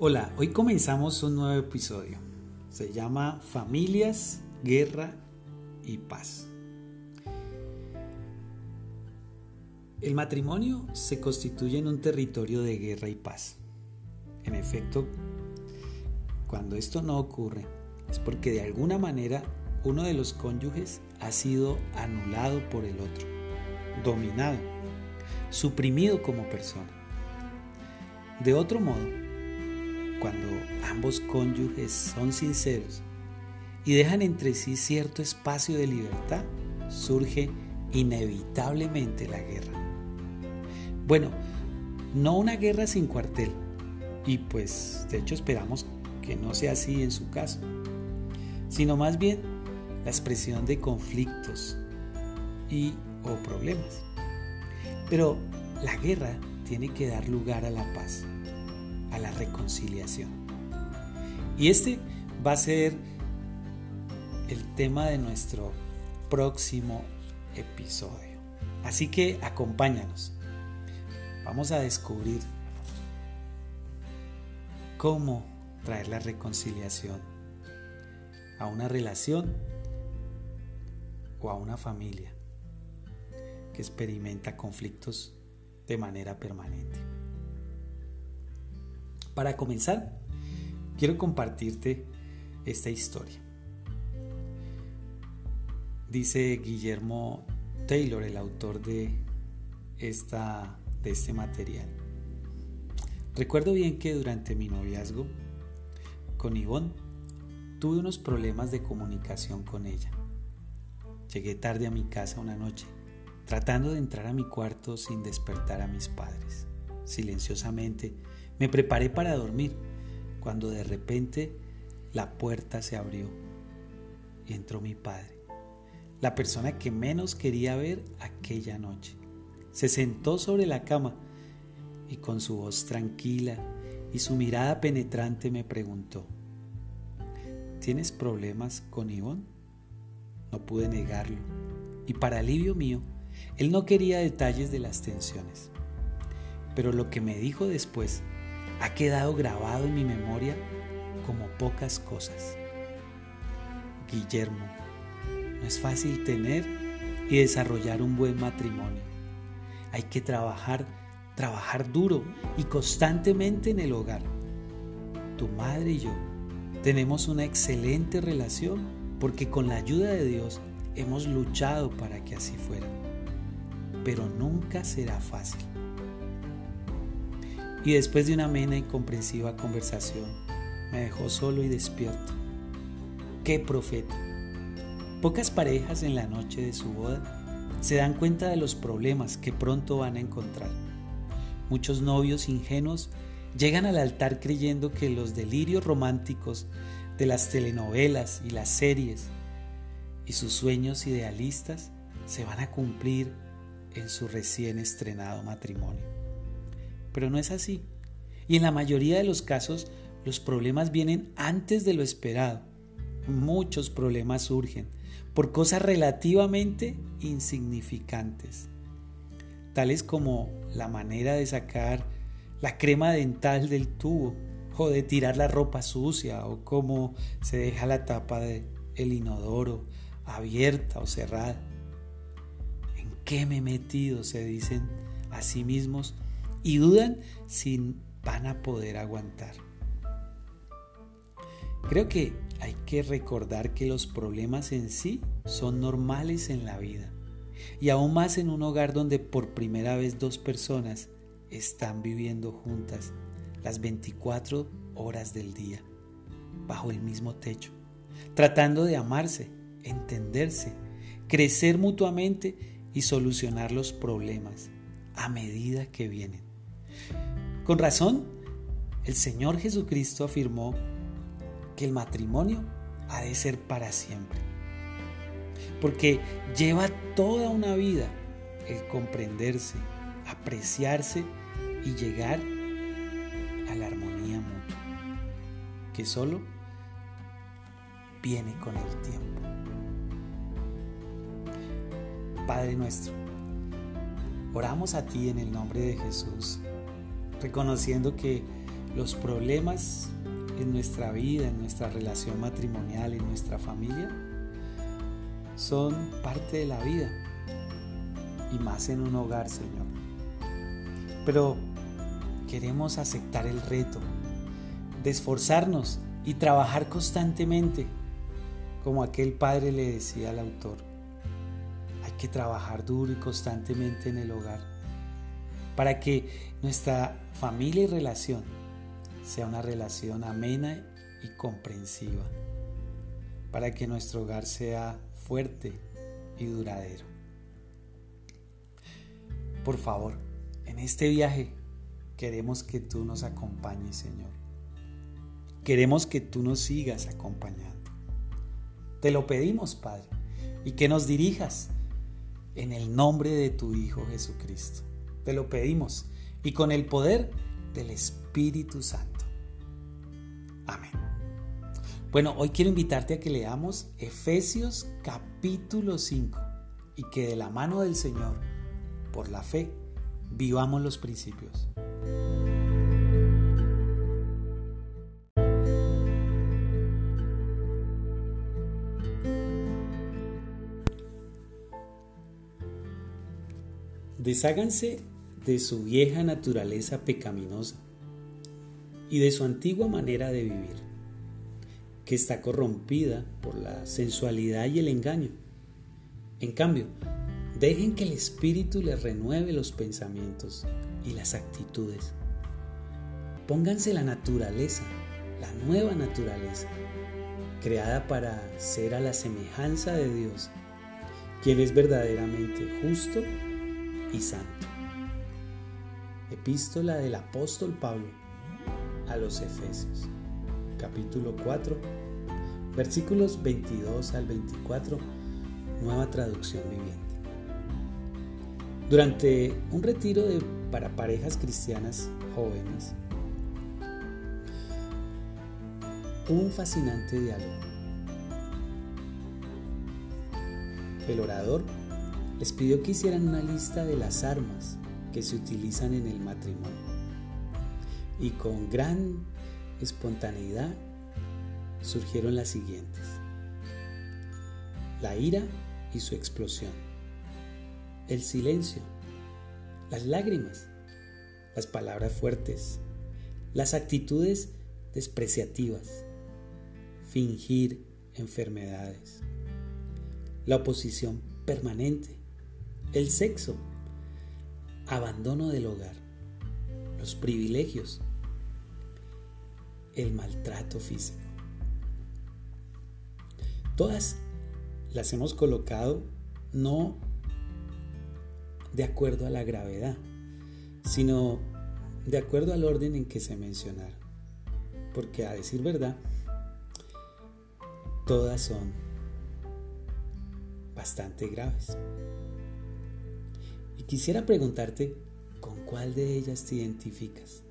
Hola, hoy comenzamos un nuevo episodio. Se llama Familias, Guerra y Paz. El matrimonio se constituye en un territorio de guerra y paz. En efecto, cuando esto no ocurre, es porque de alguna manera uno de los cónyuges ha sido anulado por el otro, dominado, suprimido como persona. De otro modo, cuando ambos cónyuges son sinceros y dejan entre sí cierto espacio de libertad, surge inevitablemente la guerra. Bueno, no una guerra sin cuartel, y pues de hecho esperamos que no sea así en su caso, sino más bien la expresión de conflictos y o problemas. Pero la guerra tiene que dar lugar a la paz la reconciliación. Y este va a ser el tema de nuestro próximo episodio. Así que acompáñanos. Vamos a descubrir cómo traer la reconciliación a una relación o a una familia que experimenta conflictos de manera permanente. Para comenzar, quiero compartirte esta historia. Dice Guillermo Taylor, el autor de, esta, de este material. Recuerdo bien que durante mi noviazgo con Ivonne tuve unos problemas de comunicación con ella. Llegué tarde a mi casa una noche, tratando de entrar a mi cuarto sin despertar a mis padres. Silenciosamente me preparé para dormir cuando de repente la puerta se abrió y entró mi padre, la persona que menos quería ver aquella noche. Se sentó sobre la cama y con su voz tranquila y su mirada penetrante me preguntó, ¿tienes problemas con Ivonne? No pude negarlo y para alivio mío, él no quería detalles de las tensiones. Pero lo que me dijo después ha quedado grabado en mi memoria como pocas cosas. Guillermo, no es fácil tener y desarrollar un buen matrimonio. Hay que trabajar, trabajar duro y constantemente en el hogar. Tu madre y yo tenemos una excelente relación porque con la ayuda de Dios hemos luchado para que así fuera. Pero nunca será fácil y después de una amena y comprensiva conversación, me dejó solo y despierto. ¡Qué profeta! Pocas parejas en la noche de su boda se dan cuenta de los problemas que pronto van a encontrar. Muchos novios ingenuos llegan al altar creyendo que los delirios románticos de las telenovelas y las series y sus sueños idealistas se van a cumplir en su recién estrenado matrimonio pero no es así. Y en la mayoría de los casos los problemas vienen antes de lo esperado. Muchos problemas surgen por cosas relativamente insignificantes, tales como la manera de sacar la crema dental del tubo o de tirar la ropa sucia o cómo se deja la tapa del inodoro abierta o cerrada. ¿En qué me he metido? se dicen a sí mismos y dudan si van a poder aguantar. Creo que hay que recordar que los problemas en sí son normales en la vida y aún más en un hogar donde por primera vez dos personas están viviendo juntas las 24 horas del día, bajo el mismo techo, tratando de amarse, entenderse, crecer mutuamente y solucionar los problemas a medida que vienen. Con razón, el Señor Jesucristo afirmó que el matrimonio ha de ser para siempre. Porque lleva toda una vida el comprenderse, apreciarse y llegar a la armonía mutua, que solo viene con el tiempo. Padre nuestro, oramos a ti en el nombre de Jesús reconociendo que los problemas en nuestra vida, en nuestra relación matrimonial, en nuestra familia, son parte de la vida y más en un hogar, Señor. Pero queremos aceptar el reto de esforzarnos y trabajar constantemente, como aquel padre le decía al autor. Hay que trabajar duro y constantemente en el hogar para que nuestra familia y relación sea una relación amena y comprensiva, para que nuestro hogar sea fuerte y duradero. Por favor, en este viaje queremos que tú nos acompañes, Señor. Queremos que tú nos sigas acompañando. Te lo pedimos, Padre, y que nos dirijas en el nombre de tu Hijo Jesucristo. Te lo pedimos y con el poder del Espíritu Santo. Amén. Bueno, hoy quiero invitarte a que leamos Efesios capítulo 5 y que de la mano del Señor, por la fe, vivamos los principios. Desháganse de su vieja naturaleza pecaminosa y de su antigua manera de vivir, que está corrompida por la sensualidad y el engaño. En cambio, dejen que el Espíritu les renueve los pensamientos y las actitudes. Pónganse la naturaleza, la nueva naturaleza, creada para ser a la semejanza de Dios, quien es verdaderamente justo y santo. Epístola del apóstol Pablo a los Efesios, capítulo 4, versículos 22 al 24, nueva traducción viviente. Durante un retiro de, para parejas cristianas jóvenes, hubo un fascinante diálogo. El orador les pidió que hicieran una lista de las armas que se utilizan en el matrimonio. Y con gran espontaneidad surgieron las siguientes. La ira y su explosión. El silencio. Las lágrimas. Las palabras fuertes. Las actitudes despreciativas. Fingir enfermedades. La oposición permanente el sexo, abandono del hogar, los privilegios, el maltrato físico. Todas las hemos colocado no de acuerdo a la gravedad, sino de acuerdo al orden en que se mencionaron. Porque a decir verdad, todas son bastante graves. Quisiera preguntarte con cuál de ellas te identificas.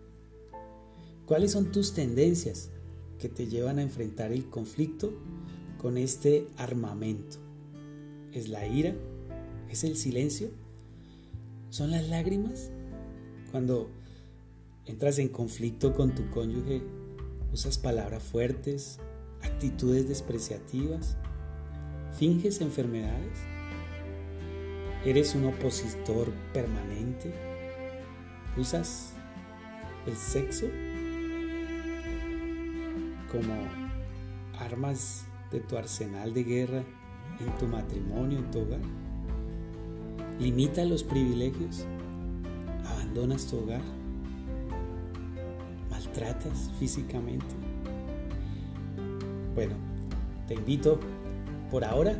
¿Cuáles son tus tendencias que te llevan a enfrentar el conflicto con este armamento? ¿Es la ira? ¿Es el silencio? ¿Son las lágrimas? Cuando entras en conflicto con tu cónyuge, usas palabras fuertes, actitudes despreciativas, finges enfermedades. ¿Eres un opositor permanente? ¿Usas el sexo como armas de tu arsenal de guerra en tu matrimonio, en tu hogar? ¿Limita los privilegios? ¿Abandonas tu hogar? ¿Maltratas físicamente? Bueno, te invito por ahora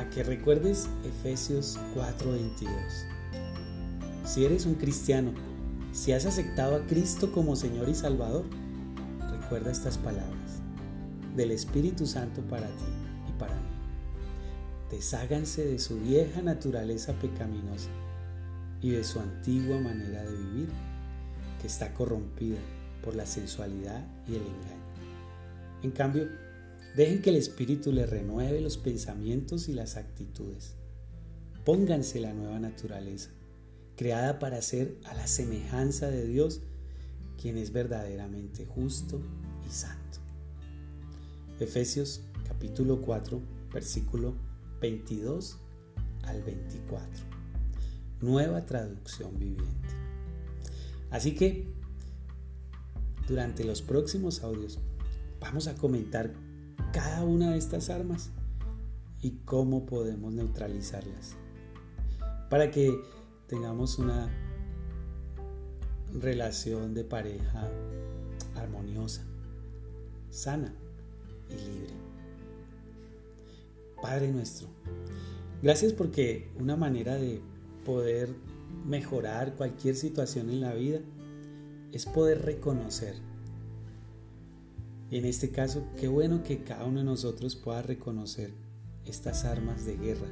a que recuerdes Efesios 4:22. Si eres un cristiano, si has aceptado a Cristo como Señor y Salvador, recuerda estas palabras del Espíritu Santo para ti y para mí. Desháganse de su vieja naturaleza pecaminosa y de su antigua manera de vivir, que está corrompida por la sensualidad y el engaño. En cambio, Dejen que el Espíritu les renueve los pensamientos y las actitudes. Pónganse la nueva naturaleza, creada para ser a la semejanza de Dios, quien es verdaderamente justo y santo. Efesios capítulo 4, versículo 22 al 24. Nueva traducción viviente. Así que durante los próximos audios vamos a comentar cada una de estas armas y cómo podemos neutralizarlas para que tengamos una relación de pareja armoniosa, sana y libre. Padre nuestro, gracias porque una manera de poder mejorar cualquier situación en la vida es poder reconocer. En este caso, qué bueno que cada uno de nosotros pueda reconocer estas armas de guerra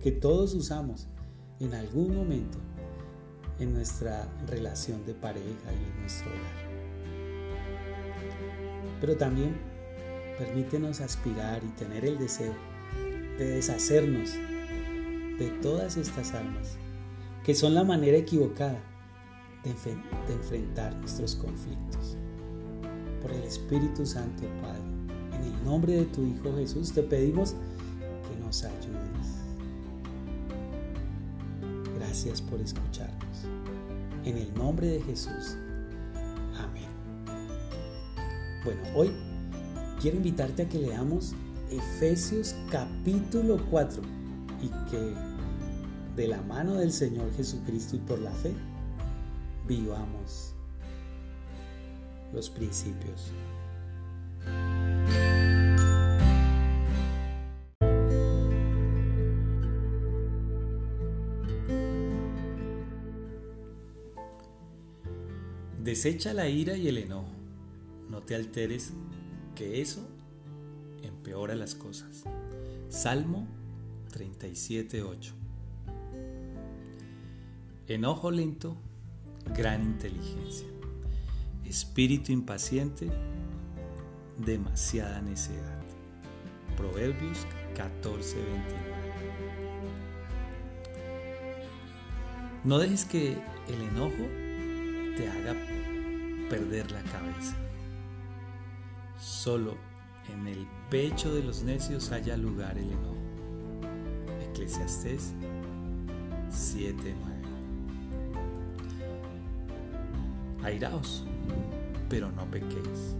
que todos usamos en algún momento en nuestra relación de pareja y en nuestro hogar. Pero también permítenos aspirar y tener el deseo de deshacernos de todas estas armas, que son la manera equivocada de, de enfrentar nuestros conflictos. Por el Espíritu Santo, Padre, en el nombre de tu Hijo Jesús, te pedimos que nos ayudes. Gracias por escucharnos. En el nombre de Jesús. Amén. Bueno, hoy quiero invitarte a que leamos Efesios capítulo 4 y que de la mano del Señor Jesucristo y por la fe vivamos los principios. Desecha la ira y el enojo. No te alteres, que eso empeora las cosas. Salmo 37.8. Enojo lento, gran inteligencia. Espíritu impaciente, demasiada necedad. Proverbios 14.29. No dejes que el enojo te haga perder la cabeza. Solo en el pecho de los necios haya lugar el enojo. Eclesiastés 7:9. Airaos, pero no pequéis.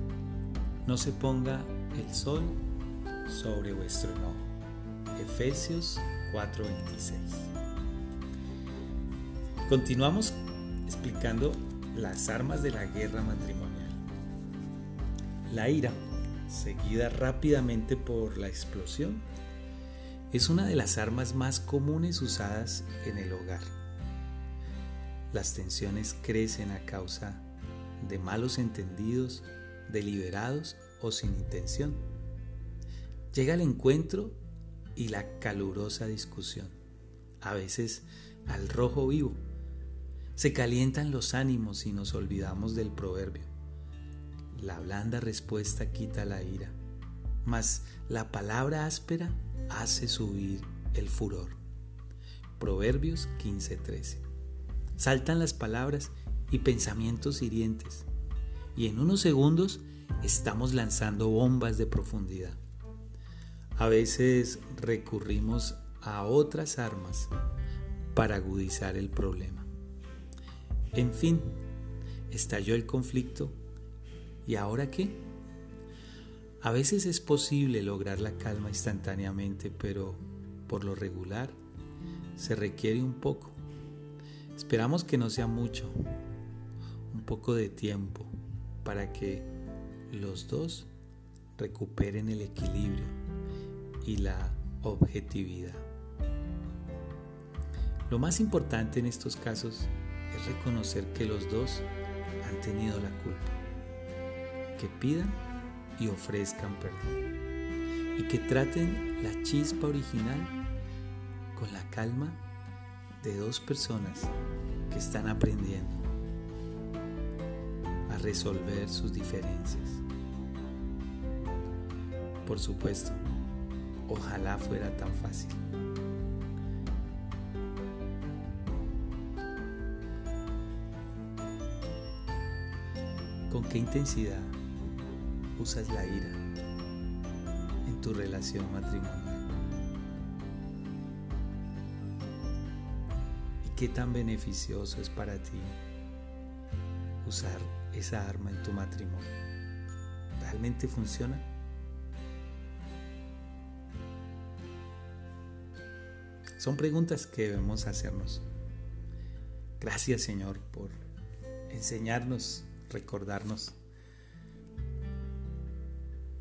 No se ponga el sol sobre vuestro enojo. Efesios 4:26. Continuamos explicando las armas de la guerra matrimonial. La ira, seguida rápidamente por la explosión, es una de las armas más comunes usadas en el hogar. Las tensiones crecen a causa de malos entendidos, deliberados o sin intención. Llega el encuentro y la calurosa discusión, a veces al rojo vivo se calientan los ánimos y nos olvidamos del proverbio. La blanda respuesta quita la ira, mas la palabra áspera hace subir el furor. Proverbios 15:13. Saltan las palabras y pensamientos hirientes, y en unos segundos estamos lanzando bombas de profundidad. A veces recurrimos a otras armas para agudizar el problema. En fin, estalló el conflicto. ¿Y ahora qué? A veces es posible lograr la calma instantáneamente, pero por lo regular se requiere un poco. Esperamos que no sea mucho, un poco de tiempo para que los dos recuperen el equilibrio y la objetividad. Lo más importante en estos casos es reconocer que los dos han tenido la culpa, que pidan y ofrezcan perdón y que traten la chispa original con la calma de dos personas que están aprendiendo a resolver sus diferencias. Por supuesto, ojalá fuera tan fácil. ¿Con qué intensidad usas la ira en tu relación matrimonial? Qué tan beneficioso es para ti usar esa arma en tu matrimonio? ¿Realmente funciona? Son preguntas que debemos hacernos. Gracias Señor por enseñarnos, recordarnos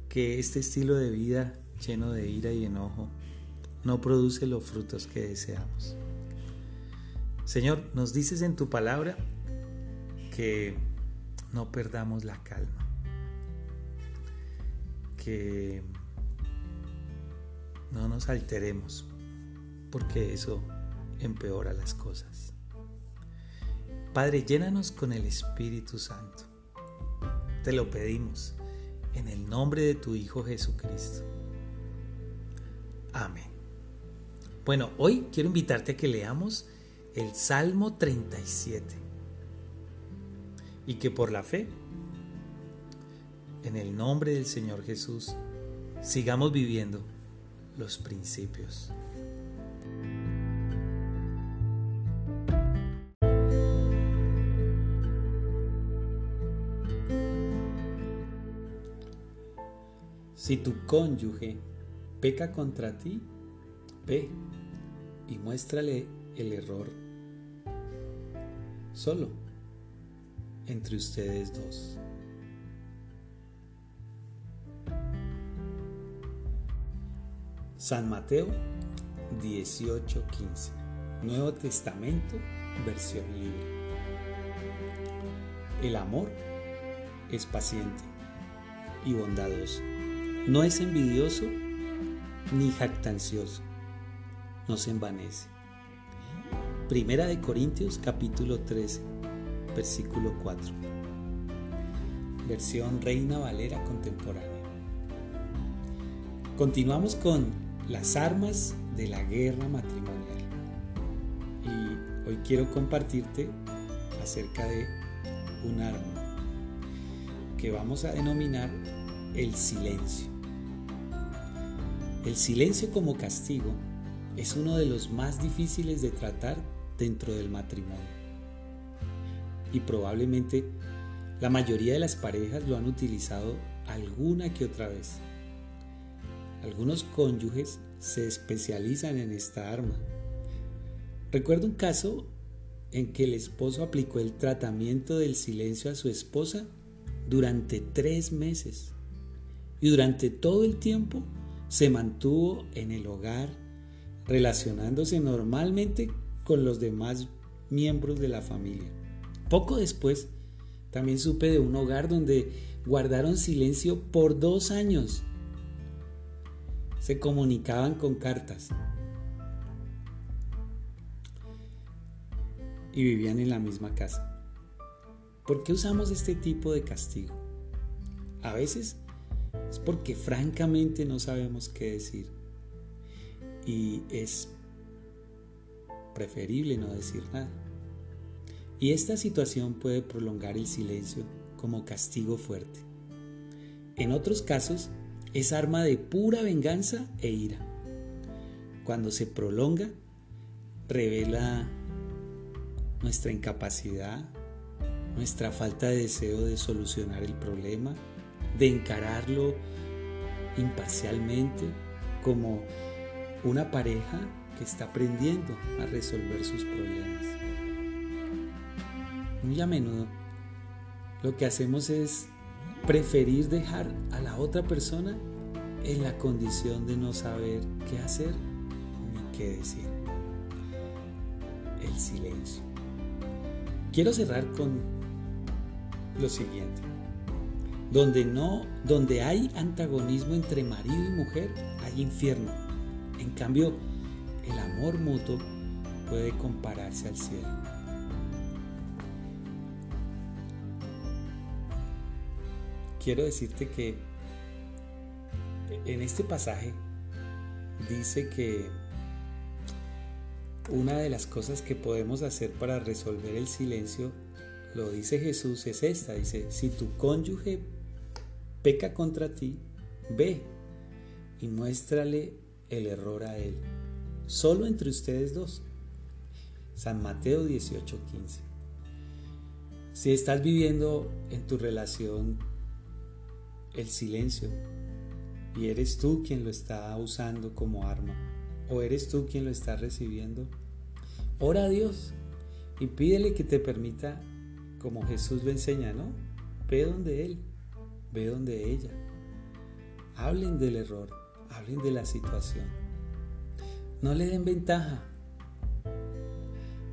que este estilo de vida lleno de ira y enojo no produce los frutos que deseamos. Señor, nos dices en tu palabra que no perdamos la calma, que no nos alteremos, porque eso empeora las cosas. Padre, llénanos con el Espíritu Santo. Te lo pedimos en el nombre de tu Hijo Jesucristo. Amén. Bueno, hoy quiero invitarte a que leamos el Salmo 37 y que por la fe, en el nombre del Señor Jesús, sigamos viviendo los principios. Si tu cónyuge peca contra ti, ve y muéstrale el error solo entre ustedes dos. San Mateo 18:15 Nuevo Testamento, versión libre. El amor es paciente y bondadoso. No es envidioso ni jactancioso. No se envanece. Primera de Corintios capítulo 13, versículo 4. Versión Reina Valera contemporánea. Continuamos con las armas de la guerra matrimonial. Y hoy quiero compartirte acerca de un arma que vamos a denominar el silencio. El silencio como castigo es uno de los más difíciles de tratar dentro del matrimonio. Y probablemente la mayoría de las parejas lo han utilizado alguna que otra vez. Algunos cónyuges se especializan en esta arma. Recuerdo un caso en que el esposo aplicó el tratamiento del silencio a su esposa durante tres meses. Y durante todo el tiempo se mantuvo en el hogar, relacionándose normalmente con los demás miembros de la familia. Poco después, también supe de un hogar donde guardaron silencio por dos años. Se comunicaban con cartas y vivían en la misma casa. ¿Por qué usamos este tipo de castigo? A veces es porque francamente no sabemos qué decir. Y es preferible no decir nada. Y esta situación puede prolongar el silencio como castigo fuerte. En otros casos, es arma de pura venganza e ira. Cuando se prolonga, revela nuestra incapacidad, nuestra falta de deseo de solucionar el problema de encararlo imparcialmente como una pareja que está aprendiendo a resolver sus problemas. Muy a menudo lo que hacemos es preferir dejar a la otra persona en la condición de no saber qué hacer ni qué decir. El silencio. Quiero cerrar con lo siguiente. Donde no, donde hay antagonismo entre marido y mujer, hay infierno. En cambio, el amor mutuo puede compararse al cielo. Quiero decirte que en este pasaje dice que una de las cosas que podemos hacer para resolver el silencio lo dice Jesús, es esta. Dice, si tu cónyuge peca contra ti, ve y muéstrale el error a él. Solo entre ustedes dos. San Mateo 18:15. Si estás viviendo en tu relación el silencio y eres tú quien lo está usando como arma o eres tú quien lo está recibiendo, ora a Dios y pídele que te permita, como Jesús lo enseña, ¿no? Ve donde Él, ve donde ella. Hablen del error, hablen de la situación. No le den ventaja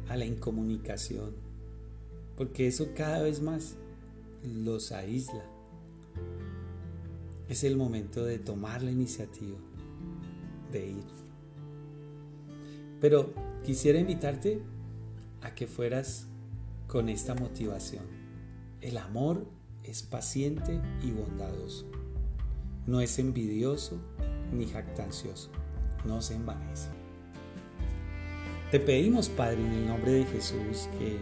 a la incomunicación, porque eso cada vez más los aísla. Es el momento de tomar la iniciativa, de ir. Pero quisiera invitarte a que fueras con esta motivación. El amor es paciente y bondadoso. No es envidioso ni jactancioso. No se envanece. Te pedimos, Padre, en el nombre de Jesús, que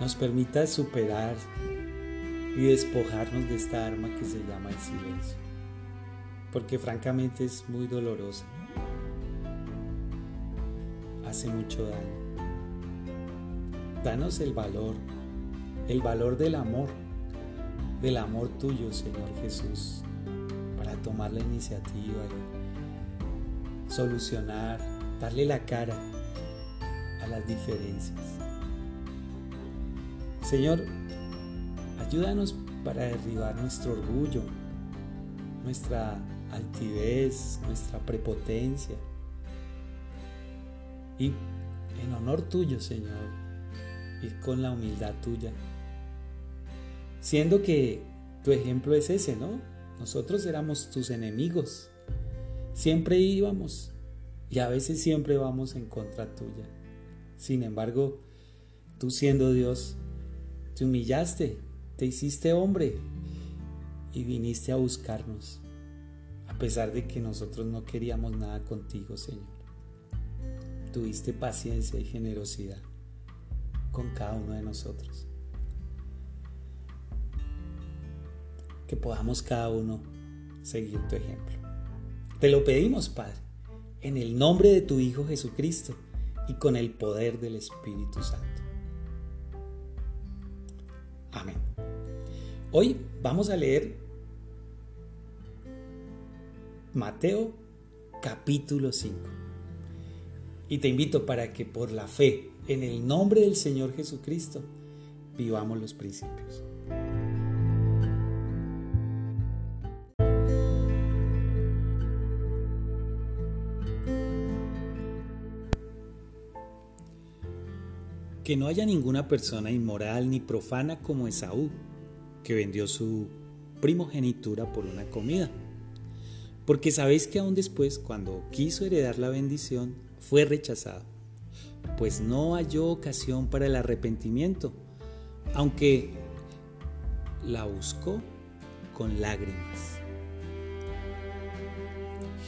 nos permita superar y despojarnos de esta arma que se llama el silencio. Porque francamente es muy dolorosa. Hace mucho daño. Danos el valor, el valor del amor, del amor tuyo, Señor Jesús, para tomar la iniciativa y solucionar, darle la cara a las diferencias. Señor, ayúdanos para derribar nuestro orgullo, nuestra altivez, nuestra prepotencia. Y en honor tuyo, Señor, ir con la humildad tuya. Siendo que tu ejemplo es ese, ¿no? Nosotros éramos tus enemigos. Siempre íbamos y a veces siempre vamos en contra tuya. Sin embargo, tú siendo Dios, te humillaste, te hiciste hombre y viniste a buscarnos, a pesar de que nosotros no queríamos nada contigo, Señor. Tuviste paciencia y generosidad con cada uno de nosotros. Que podamos cada uno seguir tu ejemplo. Te lo pedimos, Padre en el nombre de tu Hijo Jesucristo y con el poder del Espíritu Santo. Amén. Hoy vamos a leer Mateo capítulo 5. Y te invito para que por la fe en el nombre del Señor Jesucristo vivamos los principios. Que no haya ninguna persona inmoral ni profana como Esaú, que vendió su primogenitura por una comida. Porque sabéis que aún después, cuando quiso heredar la bendición, fue rechazado, pues no halló ocasión para el arrepentimiento, aunque la buscó con lágrimas.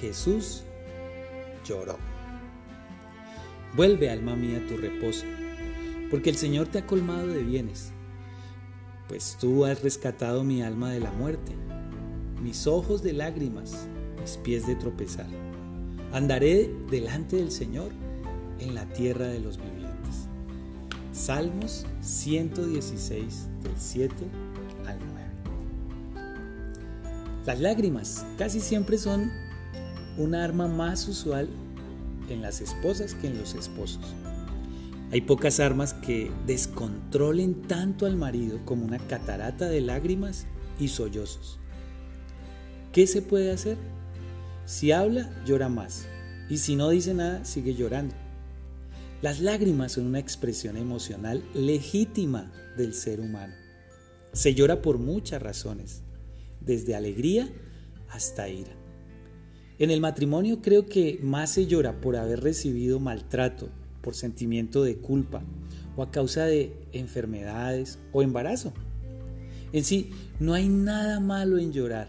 Jesús lloró. Vuelve, alma mía, tu reposo porque el Señor te ha colmado de bienes, pues tú has rescatado mi alma de la muerte, mis ojos de lágrimas, mis pies de tropezar. Andaré delante del Señor en la tierra de los vivientes. Salmos 116 del 7 al 9. Las lágrimas casi siempre son un arma más usual en las esposas que en los esposos. Hay pocas armas que descontrolen tanto al marido como una catarata de lágrimas y sollozos. ¿Qué se puede hacer? Si habla, llora más. Y si no dice nada, sigue llorando. Las lágrimas son una expresión emocional legítima del ser humano. Se llora por muchas razones, desde alegría hasta ira. En el matrimonio creo que más se llora por haber recibido maltrato, por sentimiento de culpa o a causa de enfermedades o embarazo. En sí, no hay nada malo en llorar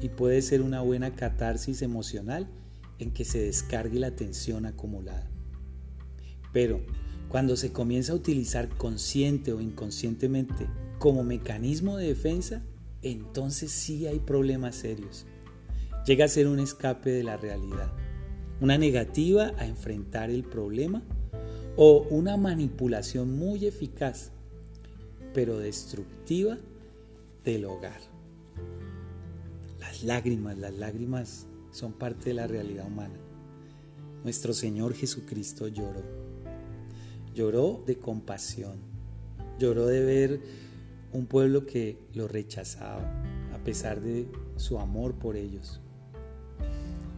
y puede ser una buena catarsis emocional en que se descargue la tensión acumulada. Pero cuando se comienza a utilizar consciente o inconscientemente como mecanismo de defensa, entonces sí hay problemas serios. Llega a ser un escape de la realidad, una negativa a enfrentar el problema o una manipulación muy eficaz, pero destructiva del hogar. Las lágrimas, las lágrimas son parte de la realidad humana. Nuestro Señor Jesucristo lloró. Lloró de compasión. Lloró de ver un pueblo que lo rechazaba a pesar de su amor por ellos.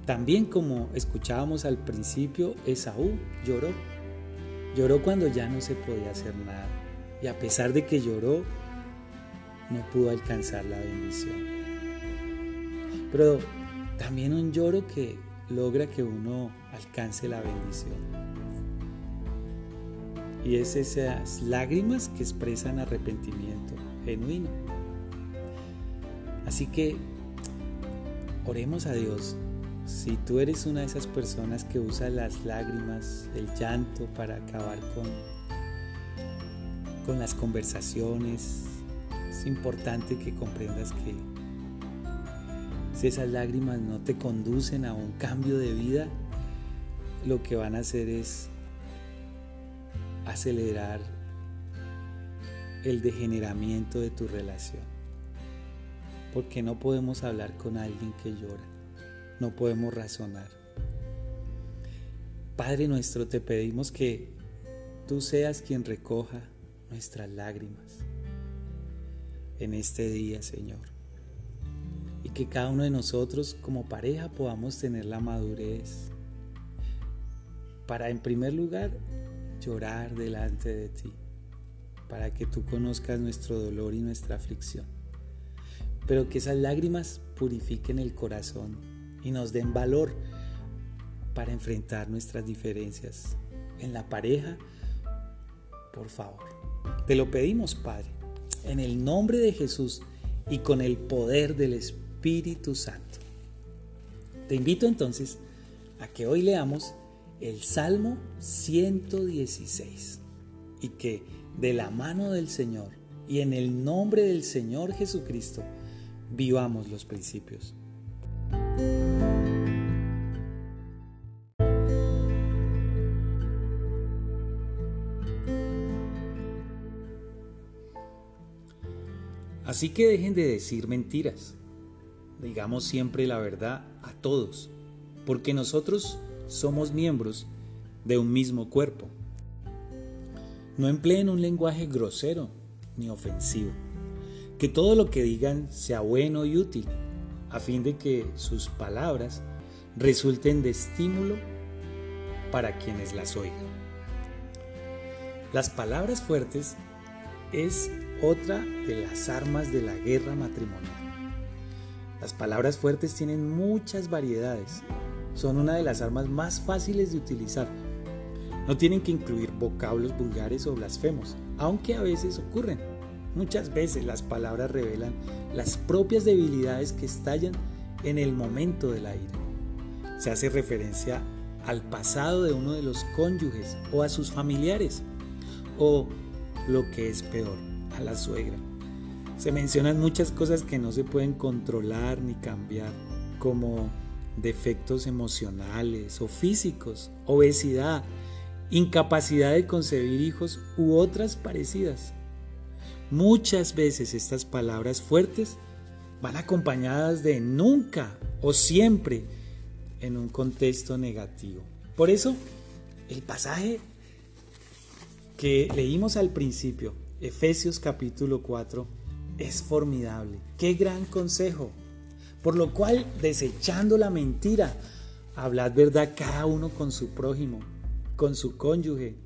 También como escuchábamos al principio, Esaú lloró. Lloró cuando ya no se podía hacer nada. Y a pesar de que lloró, no pudo alcanzar la bendición. Pero también un lloro que logra que uno alcance la bendición. Y es esas lágrimas que expresan arrepentimiento genuino. Así que oremos a Dios. Si tú eres una de esas personas que usa las lágrimas, el llanto para acabar con, con las conversaciones, es importante que comprendas que si esas lágrimas no te conducen a un cambio de vida, lo que van a hacer es acelerar el degeneramiento de tu relación. Porque no podemos hablar con alguien que llora, no podemos razonar. Padre nuestro, te pedimos que tú seas quien recoja nuestras lágrimas en este día, Señor. Y que cada uno de nosotros como pareja podamos tener la madurez para en primer lugar llorar delante de ti para que tú conozcas nuestro dolor y nuestra aflicción. Pero que esas lágrimas purifiquen el corazón y nos den valor para enfrentar nuestras diferencias en la pareja. Por favor, te lo pedimos, Padre, en el nombre de Jesús y con el poder del Espíritu Santo. Te invito entonces a que hoy leamos el Salmo 116 y que de la mano del Señor y en el nombre del Señor Jesucristo vivamos los principios. Así que dejen de decir mentiras. Digamos siempre la verdad a todos, porque nosotros somos miembros de un mismo cuerpo. No empleen un lenguaje grosero ni ofensivo. Que todo lo que digan sea bueno y útil, a fin de que sus palabras resulten de estímulo para quienes las oigan. Las palabras fuertes es otra de las armas de la guerra matrimonial. Las palabras fuertes tienen muchas variedades. Son una de las armas más fáciles de utilizar no tienen que incluir vocablos vulgares o blasfemos, aunque a veces ocurren. Muchas veces las palabras revelan las propias debilidades que estallan en el momento de la ira. Se hace referencia al pasado de uno de los cónyuges o a sus familiares, o lo que es peor, a la suegra. Se mencionan muchas cosas que no se pueden controlar ni cambiar, como defectos emocionales o físicos, obesidad, incapacidad de concebir hijos u otras parecidas. Muchas veces estas palabras fuertes van acompañadas de nunca o siempre en un contexto negativo. Por eso, el pasaje que leímos al principio, Efesios capítulo 4, es formidable. Qué gran consejo. Por lo cual, desechando la mentira, hablad verdad cada uno con su prójimo con su cónyuge,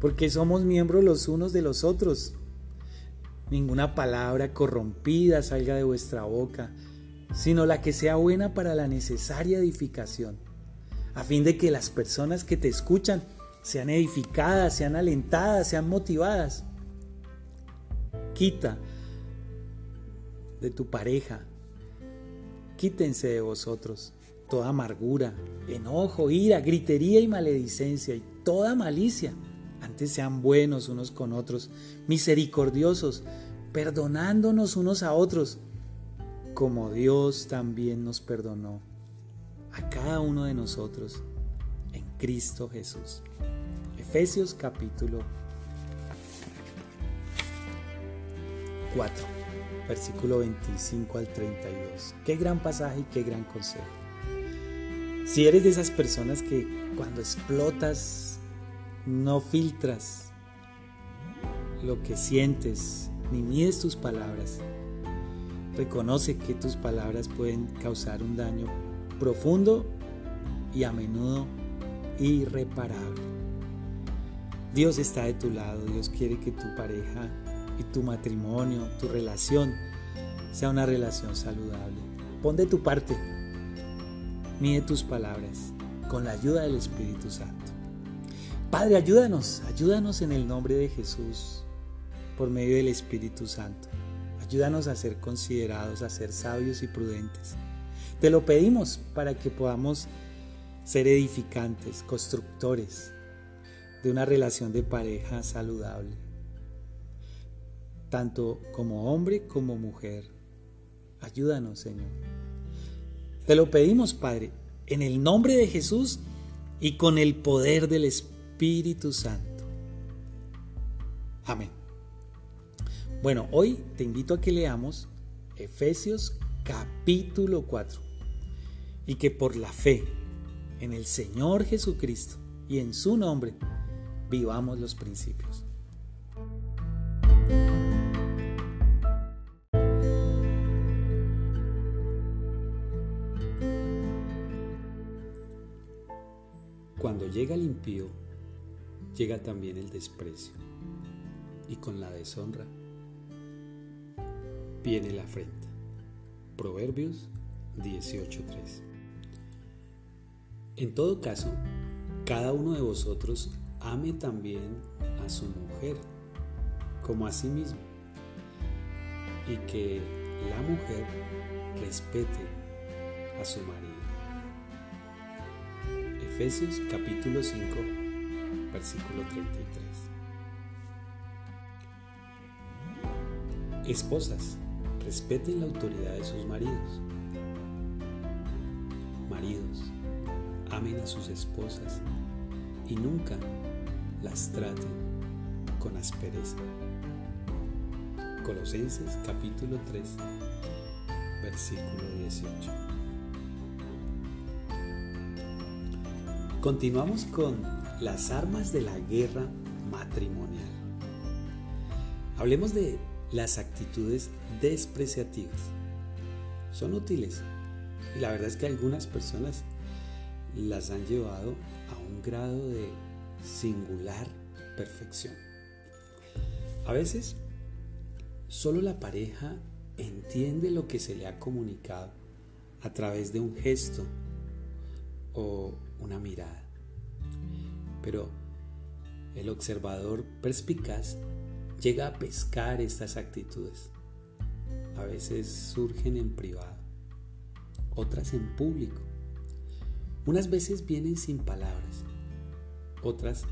porque somos miembros los unos de los otros. Ninguna palabra corrompida salga de vuestra boca, sino la que sea buena para la necesaria edificación, a fin de que las personas que te escuchan sean edificadas, sean alentadas, sean motivadas. Quita de tu pareja, quítense de vosotros toda amargura, enojo, ira, gritería y maledicencia y toda malicia. tolerantes, sean buenos unos con otros, misericordiosos, perdonándonos unos a otros, como Dios también nos perdonó a cada uno de nosotros en Cristo Jesús. Efesios capítulo 4, versículo 25 al 32. Qué gran pasaje y qué gran consejo. Si eres de esas personas que cuando explotas no filtras lo que sientes ni mides tus palabras, reconoce que tus palabras pueden causar un daño profundo y a menudo irreparable. Dios está de tu lado, Dios quiere que tu pareja y tu matrimonio, tu relación, sea una relación saludable. Pon de tu parte, mide tus palabras con la ayuda del Espíritu Santo. Padre, ayúdanos, ayúdanos en el nombre de Jesús por medio del Espíritu Santo. Ayúdanos a ser considerados, a ser sabios y prudentes. Te lo pedimos para que podamos ser edificantes, constructores de una relación de pareja saludable, tanto como hombre como mujer. Ayúdanos, Señor. Te lo pedimos, Padre, en el nombre de Jesús y con el poder del Espíritu Santo. Amén. Bueno, hoy te invito a que leamos Efesios capítulo 4 y que por la fe en el Señor Jesucristo y en su nombre vivamos los principios. Llega el impío, llega también el desprecio, y con la deshonra viene la afrenta. Proverbios 18:3 En todo caso, cada uno de vosotros ame también a su mujer como a sí mismo y que la mujer respete a su marido. Efesios capítulo 5, versículo 33. Esposas, respeten la autoridad de sus maridos. Maridos, amen a sus esposas y nunca las traten con aspereza. Colosenses capítulo 3, versículo 18. Continuamos con las armas de la guerra matrimonial. Hablemos de las actitudes despreciativas. Son útiles y la verdad es que algunas personas las han llevado a un grado de singular perfección. A veces, solo la pareja entiende lo que se le ha comunicado a través de un gesto o una mirada. Pero el observador perspicaz llega a pescar estas actitudes. A veces surgen en privado, otras en público. Unas veces vienen sin palabras, otras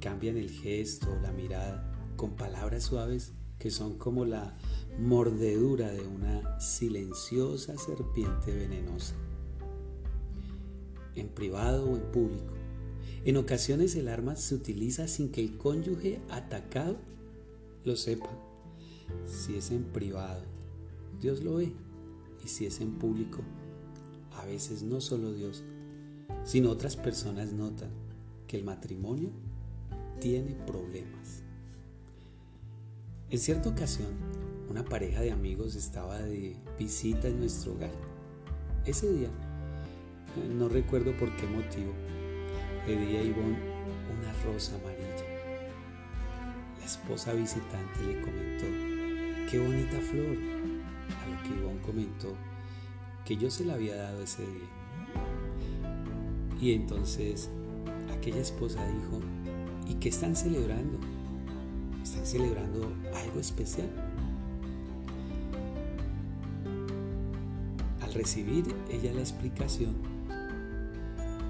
cambian el gesto, la mirada, con palabras suaves que son como la mordedura de una silenciosa serpiente venenosa. En privado o en público. En ocasiones el arma se utiliza sin que el cónyuge atacado lo sepa. Si es en privado, Dios lo ve. Y si es en público, a veces no solo Dios, sino otras personas notan que el matrimonio tiene problemas. En cierta ocasión, una pareja de amigos estaba de visita en nuestro hogar. Ese día, no recuerdo por qué motivo, le di a Ivonne una rosa amarilla esposa visitante le comentó, qué bonita flor, a lo que Ivonne comentó que yo se la había dado ese día. Y entonces aquella esposa dijo, ¿y qué están celebrando? ¿Están celebrando algo especial? Al recibir ella la explicación,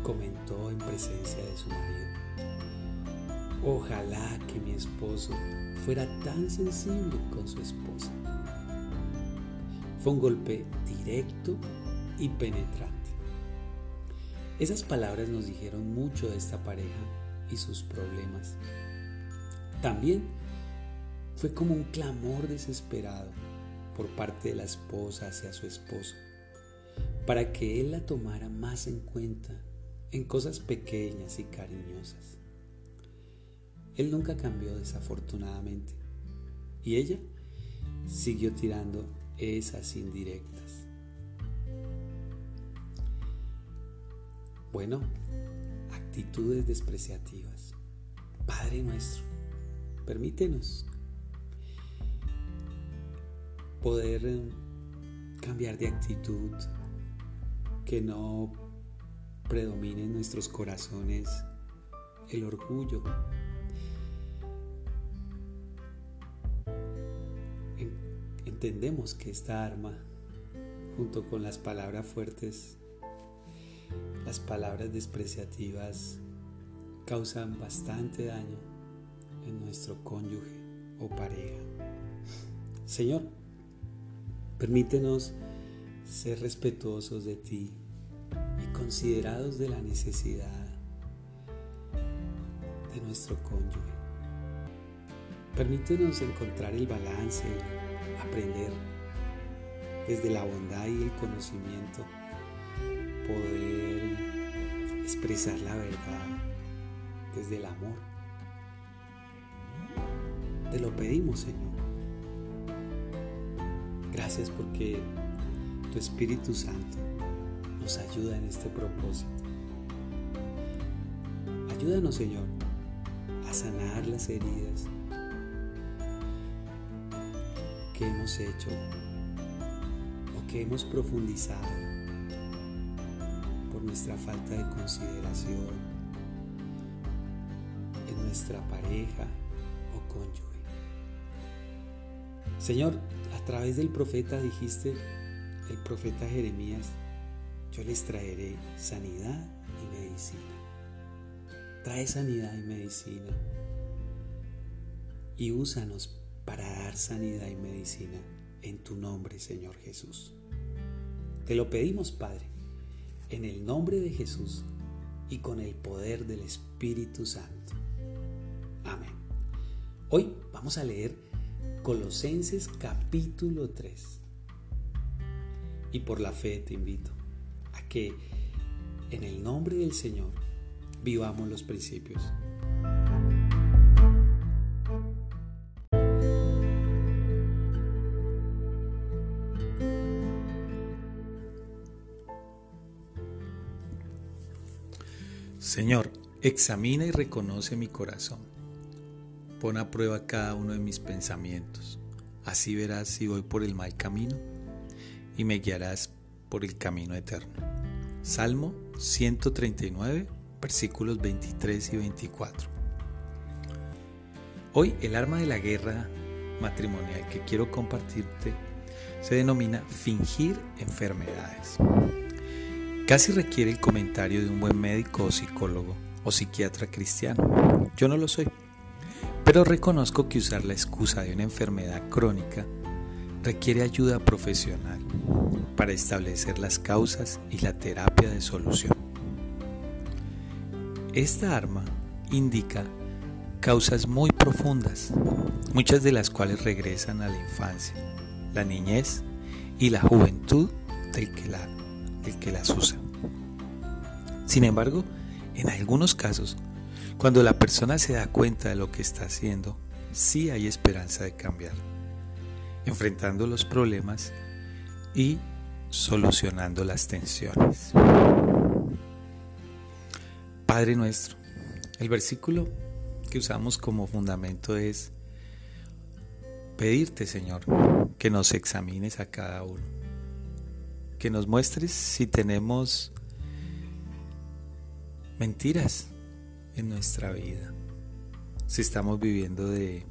comentó en presencia de su marido, Ojalá que mi esposo fuera tan sensible con su esposa. Fue un golpe directo y penetrante. Esas palabras nos dijeron mucho de esta pareja y sus problemas. También fue como un clamor desesperado por parte de la esposa hacia su esposo, para que él la tomara más en cuenta en cosas pequeñas y cariñosas. Él nunca cambió desafortunadamente y ella siguió tirando esas indirectas. Bueno, actitudes despreciativas. Padre nuestro, permítenos poder eh, cambiar de actitud, que no predomine en nuestros corazones el orgullo. Entendemos que esta arma, junto con las palabras fuertes, las palabras despreciativas, causan bastante daño en nuestro cónyuge o pareja. Señor, Permítenos ser respetuosos de ti considerados de la necesidad de nuestro cónyuge. Permítenos encontrar el balance, aprender desde la bondad y el conocimiento, poder expresar la verdad desde el amor. Te lo pedimos, Señor. Gracias porque tu Espíritu Santo nos ayuda en este propósito. Ayúdanos, Señor, a sanar las heridas que hemos hecho o que hemos profundizado por nuestra falta de consideración en nuestra pareja o cónyuge. Señor, a través del profeta dijiste, el profeta Jeremías, yo les traeré sanidad y medicina. Trae sanidad y medicina. Y úsanos para dar sanidad y medicina en tu nombre, Señor Jesús. Te lo pedimos, Padre, en el nombre de Jesús y con el poder del Espíritu Santo. Amén. Hoy vamos a leer Colosenses capítulo 3. Y por la fe te invito que en el nombre del Señor vivamos los principios. Señor, examina y reconoce mi corazón Pon a prueba cada uno de mis pensamientos. Así verás si voy por el mal camino y me guiarás por el camino eterno. Salmo 139, versículos 23 y 24. Hoy el arma de la guerra matrimonial que quiero compartirte se denomina fingir enfermedades. Casi requiere el comentario de un buen médico o psicólogo o psiquiatra cristiano. Yo no lo soy pero reconozco que usar la excusa de una enfermedad crónica requiere ayuda profesional para establecer las causas y la terapia de solución. Esta arma indica causas muy profundas, muchas de las cuales regresan a la infancia, la niñez y la juventud del que, las usa. Sin embargo, en algunos casos cuando la persona se da cuenta de lo que está haciendo, sí hay esperanza de cambiar, enfrentando los problemas y solucionando las tensiones. Padre nuestro, el versículo que usamos como fundamento es pedirte, Señor, que nos examines a cada uno, que nos muestres si tenemos mentiras en nuestra vida. Si estamos viviendo de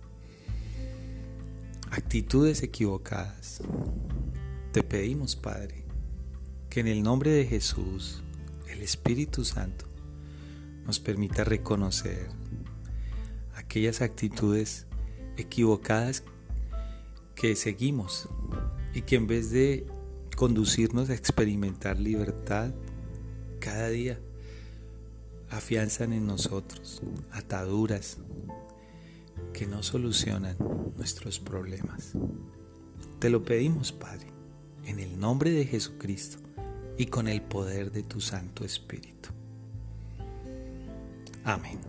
actitudes equivocadas, te pedimos, Padre, que en el nombre de Jesús, el Espíritu Santo, nos permita reconocer aquellas actitudes equivocadas que seguimos y que en vez de conducirnos a experimentar libertad cada día, afianzan en nosotros ataduras que no solucionan nuestros problemas. Te lo pedimos, Padre, en el nombre de Jesucristo y con el poder de tu Santo Espíritu. Amén.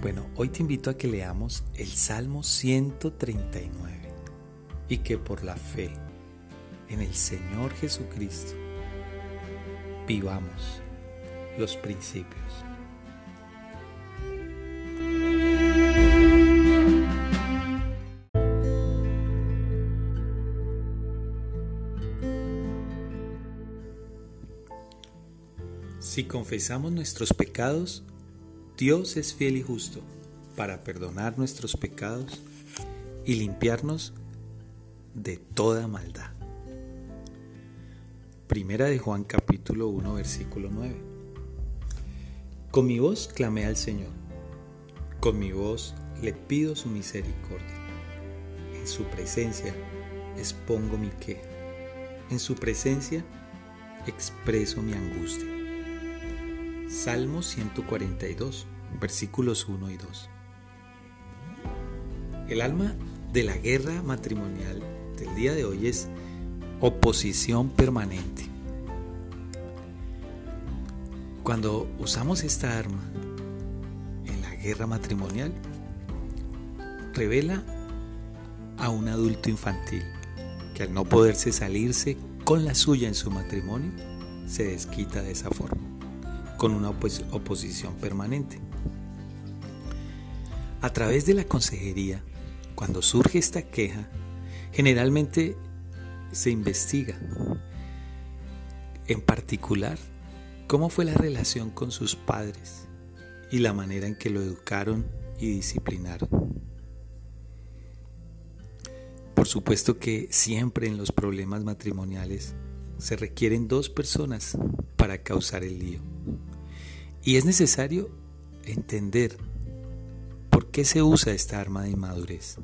Bueno, hoy te invito a que leamos el Salmo 139 y que por la fe en el Señor Jesucristo vivamos los principios. Si confesamos nuestros pecados, Dios es fiel y justo para perdonar nuestros pecados y limpiarnos de toda maldad. Primera de Juan capítulo 1 versículo 9. Con mi voz clamé al Señor, con mi voz le pido su misericordia. En su presencia expongo mi queja, en su presencia expreso mi angustia. Salmo 142, versículos 1 y 2. El alma de la guerra matrimonial del día de hoy es oposición permanente. Cuando usamos esta arma en la guerra matrimonial, revela a un adulto infantil que al no poderse salirse con la suya en su matrimonio, se desquita de esa forma, con una oposición permanente. A través de la consejería, cuando surge esta queja, generalmente se investiga. En particular, cómo fue la relación con sus padres y la manera en que lo educaron y disciplinaron. Por supuesto que siempre en los problemas matrimoniales se requieren dos personas para causar el lío. Y es necesario entender por qué se usa esta arma de inmadurez.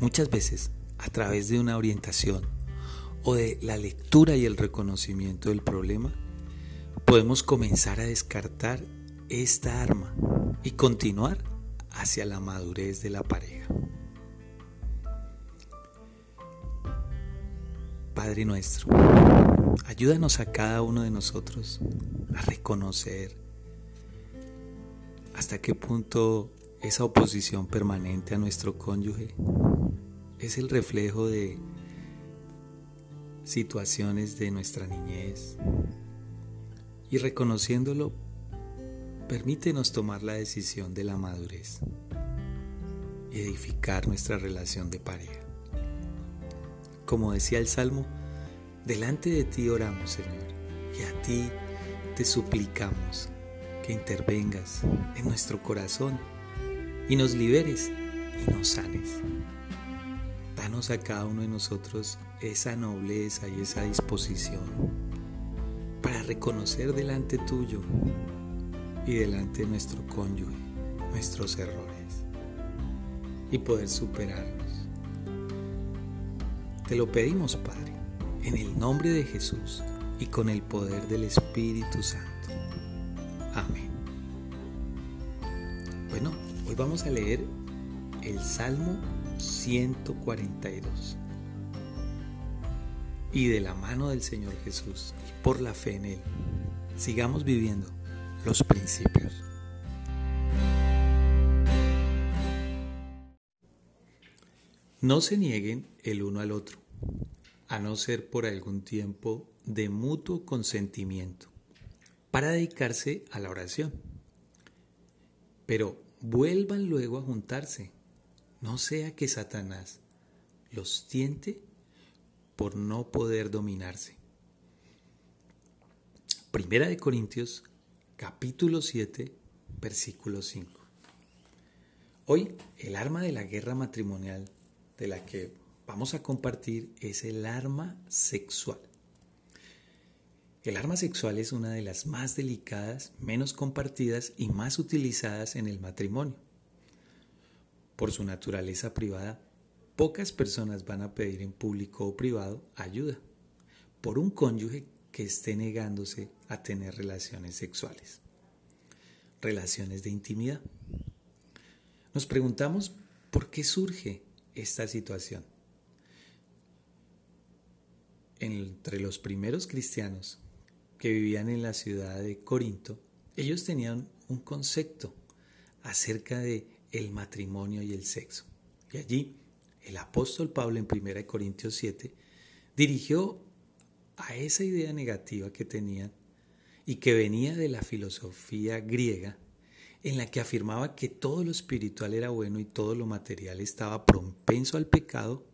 Muchas veces a través de una orientación o de la lectura y el reconocimiento del problema, podemos comenzar a descartar esta arma y continuar hacia la madurez de la pareja. Padre nuestro, ayúdanos a cada uno de nosotros a reconocer hasta qué punto esa oposición permanente a nuestro cónyuge es el reflejo de situaciones de nuestra niñez. Y reconociéndolo, permítenos tomar la decisión de la madurez y edificar nuestra relación de pareja. Como decía el Salmo, delante de ti oramos, Señor, y a ti te suplicamos que intervengas en nuestro corazón y nos liberes y nos sanes. Danos a cada uno de nosotros esa nobleza y esa disposición para reconocer delante tuyo y delante de nuestro cónyuge nuestros errores y poder superarlos. Te lo pedimos, Padre, en el nombre de Jesús y con el poder del Espíritu Santo. Amén. Bueno, hoy vamos a leer el Salmo 142. Y de la mano del Señor Jesús y por la fe en Él, sigamos viviendo los principios. No se nieguen el uno al otro, a no ser por algún tiempo de mutuo consentimiento, para dedicarse a la oración. Pero vuelvan luego a juntarse no sea que Satanás los tiente por no poder dominarse. Primera de Corintios capítulo 7 versículo 5. Hoy el arma de la guerra matrimonial de la que vamos a compartir es el arma sexual. El arma sexual es una de las más delicadas, menos compartidas y más utilizadas en el matrimonio. Por su naturaleza privada, pocas personas van a pedir en público o privado ayuda por un cónyuge que esté negándose a tener relaciones sexuales. Relaciones de intimidad. Nos preguntamos por qué surge esta situación. Entre los primeros cristianos que vivían en la ciudad de Corinto, ellos tenían un concepto acerca de el matrimonio y el sexo. Y allí el apóstol Pablo en 1 Corintios 7 dirigió a esa idea negativa que tenían y que venía de la filosofía griega, en la que afirmaba que todo lo espiritual era bueno y todo lo material estaba propenso al pecado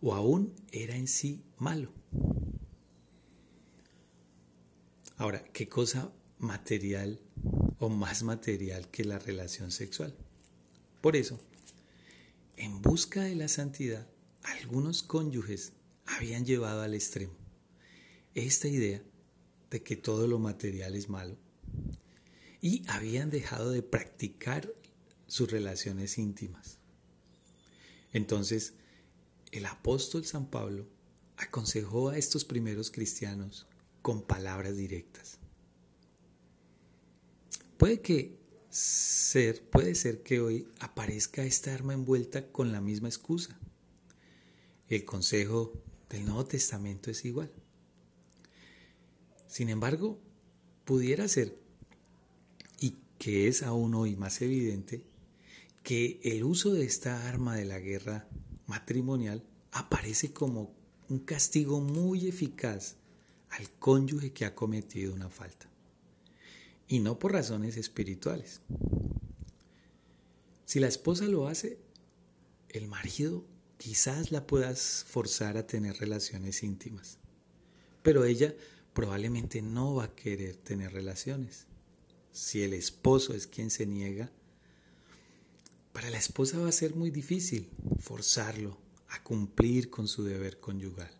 o aún era en sí malo. Ahora, ¿qué cosa material o más material que la relación sexual? Por eso, en busca de la santidad, algunos cónyuges habían llevado al extremo esta idea de que todo lo material es malo y habían dejado de practicar sus relaciones íntimas. Entonces, el apóstol San Pablo aconsejó a estos primeros cristianos con palabras directas. Puede que ser, puede ser que hoy aparezca esta arma envuelta con la misma excusa. El consejo del Nuevo Testamento es igual. Sin embargo, pudiera ser, y que es aún hoy más evidente, que el uso de esta arma de la guerra matrimonial aparece como un castigo muy eficaz al cónyuge que ha cometido una falta, y no por razones espirituales. Si la esposa lo hace, el marido quizás la puedas forzar a tener relaciones íntimas, pero ella probablemente no va a querer tener relaciones. Si el esposo es quien se niega, para la esposa va a ser muy difícil forzarlo a cumplir con su deber conyugal.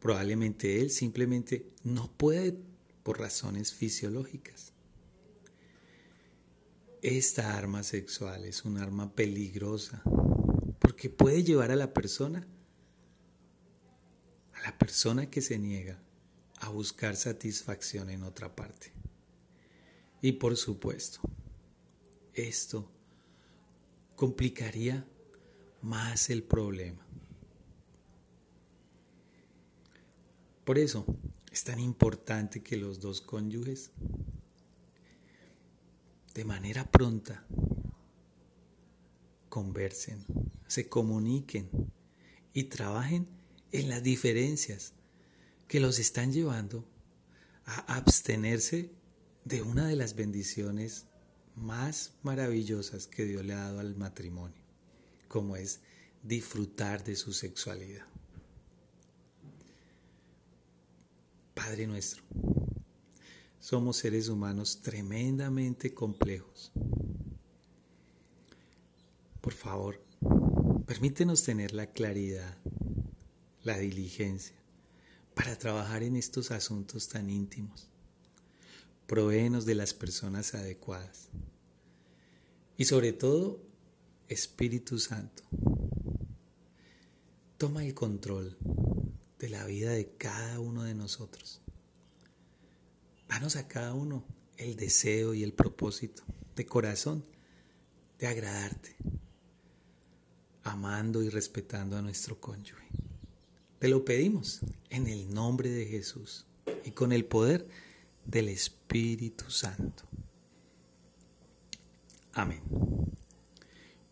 Probablemente él simplemente no puede por razones fisiológicas. Esta arma sexual es un arma peligrosa porque puede llevar a la persona la persona que se niega a buscar satisfacción en otra parte. Y por supuesto, esto complicaría más el problema. Por eso es tan importante que los dos cónyuges de manera pronta conversen, se comuniquen y trabajen en las diferencias que los están llevando a abstenerse de una de las bendiciones más maravillosas que Dios le ha dado al matrimonio, como es disfrutar de su sexualidad. Padre nuestro, somos seres humanos tremendamente complejos. Por favor, permítenos tener la claridad la diligencia para trabajar en estos asuntos tan íntimos. Provéenos de las personas adecuadas. Y sobre todo, Espíritu Santo, toma el control de la vida de cada uno de nosotros. Danos a cada uno el deseo y el propósito de corazón de agradarte, amando y respetando a nuestro cónyuge. Te lo pedimos en el nombre de Jesús y con el poder del Espíritu Santo. Amén.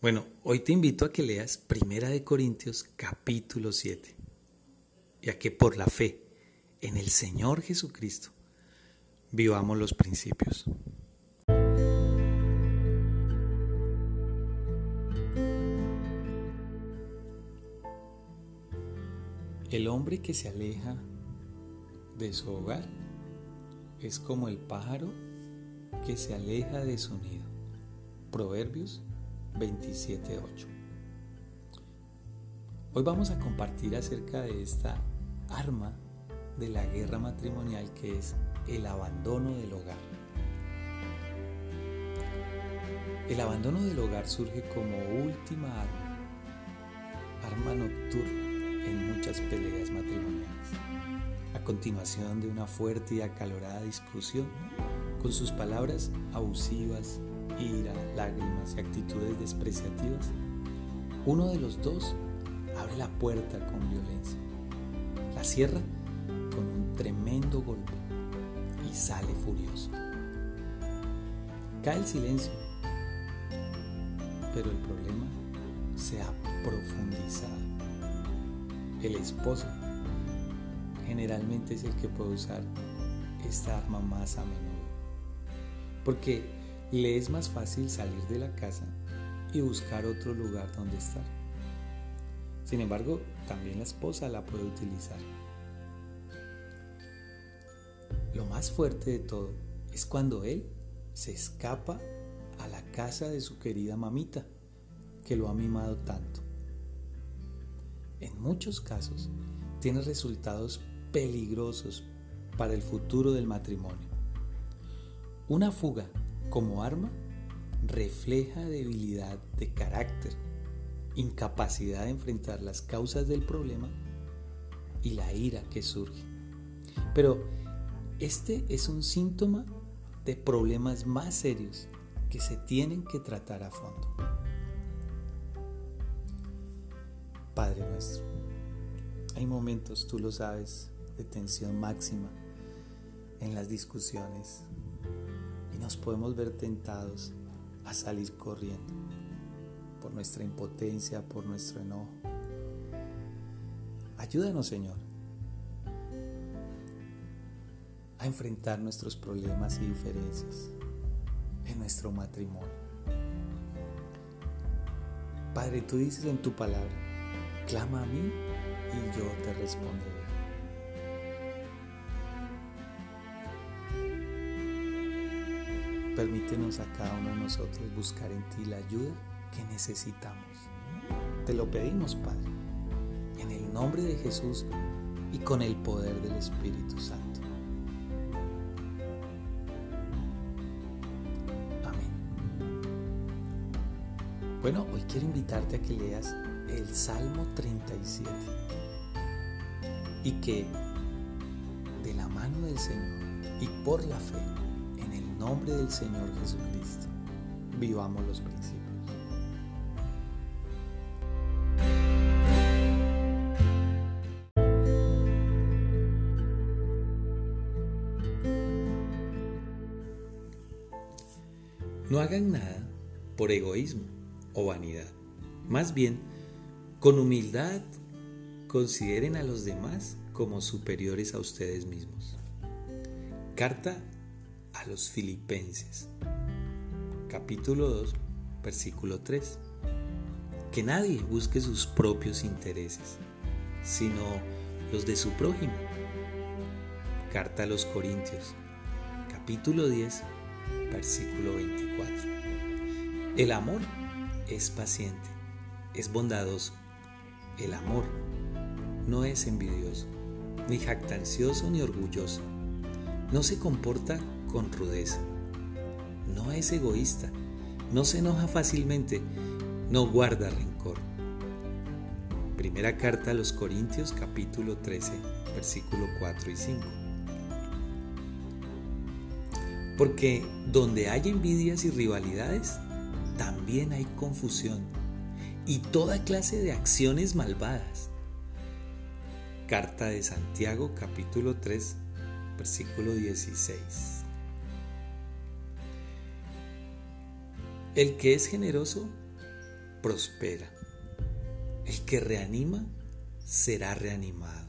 Bueno, hoy te invito a que leas Primera de Corintios capítulo 7 y a que por la fe en el Señor Jesucristo vivamos los principios. El hombre que se aleja de su hogar es como el pájaro que se aleja de su nido. Proverbios 27.8. Hoy vamos a compartir acerca de esta arma de la guerra matrimonial que es el abandono del hogar. El abandono del hogar surge como última arma, arma nocturna en muchas peleas matrimoniales. A continuación de una fuerte y acalorada discusión, con sus palabras abusivas, ira, lágrimas y actitudes despreciativas, uno de los dos abre la puerta con violencia, la cierra con un tremendo golpe y sale furioso. Cae el silencio, pero el problema se ha profundizado. El esposo generalmente es el que puede usar esta arma más a menudo, porque le es más fácil salir de la casa y buscar otro lugar donde estar. Sin embargo, también la esposa la puede utilizar. Lo más fuerte de todo es cuando él se escapa a la casa de su querida mamita, que lo ha mimado tanto. En muchos casos, tiene resultados peligrosos para el futuro del matrimonio. Una fuga como arma refleja debilidad de carácter, incapacidad de enfrentar las causas del problema y la ira que surge. Pero este es un síntoma de problemas más serios que se tienen que tratar a fondo. Padre nuestro, hay momentos, tú lo sabes, de tensión máxima en las discusiones y nos podemos ver tentados a salir corriendo por nuestra impotencia, por nuestro enojo. Ayúdanos, Señor, a enfrentar nuestros problemas y diferencias en nuestro matrimonio. Padre, tú dices en tu palabra, clama a mí y yo te responderé. Permítenos a cada uno de nosotros buscar en ti la ayuda que necesitamos. Te lo pedimos, Padre, en el nombre de Jesús y con el poder del Espíritu Santo. Amén. Bueno, hoy quiero invitarte a que leas el Salmo 37 y que de la mano del Señor y por la fe nombre del Señor Jesucristo, vivamos los principios. No hagan nada por egoísmo o vanidad. Más bien, con humildad, consideren a los demás como superiores a ustedes mismos. Carta a los filipenses. Capítulo 2, versículo 3. Que nadie busque sus propios intereses, sino los de su prójimo. Carta a los Corintios, capítulo 10, versículo 24. El amor es paciente, es bondadoso. El amor no es envidioso, ni jactancioso, ni orgulloso. No se comporta con rudeza. No es egoísta, no se enoja fácilmente, no guarda rencor. Primera carta a los Corintios capítulo 13, versículo 4 y 5. Porque donde hay envidias y rivalidades, también hay confusión y toda clase de acciones malvadas. Carta de Santiago capítulo 3, versículo 16. El que es generoso prospera. El que reanima será reanimado.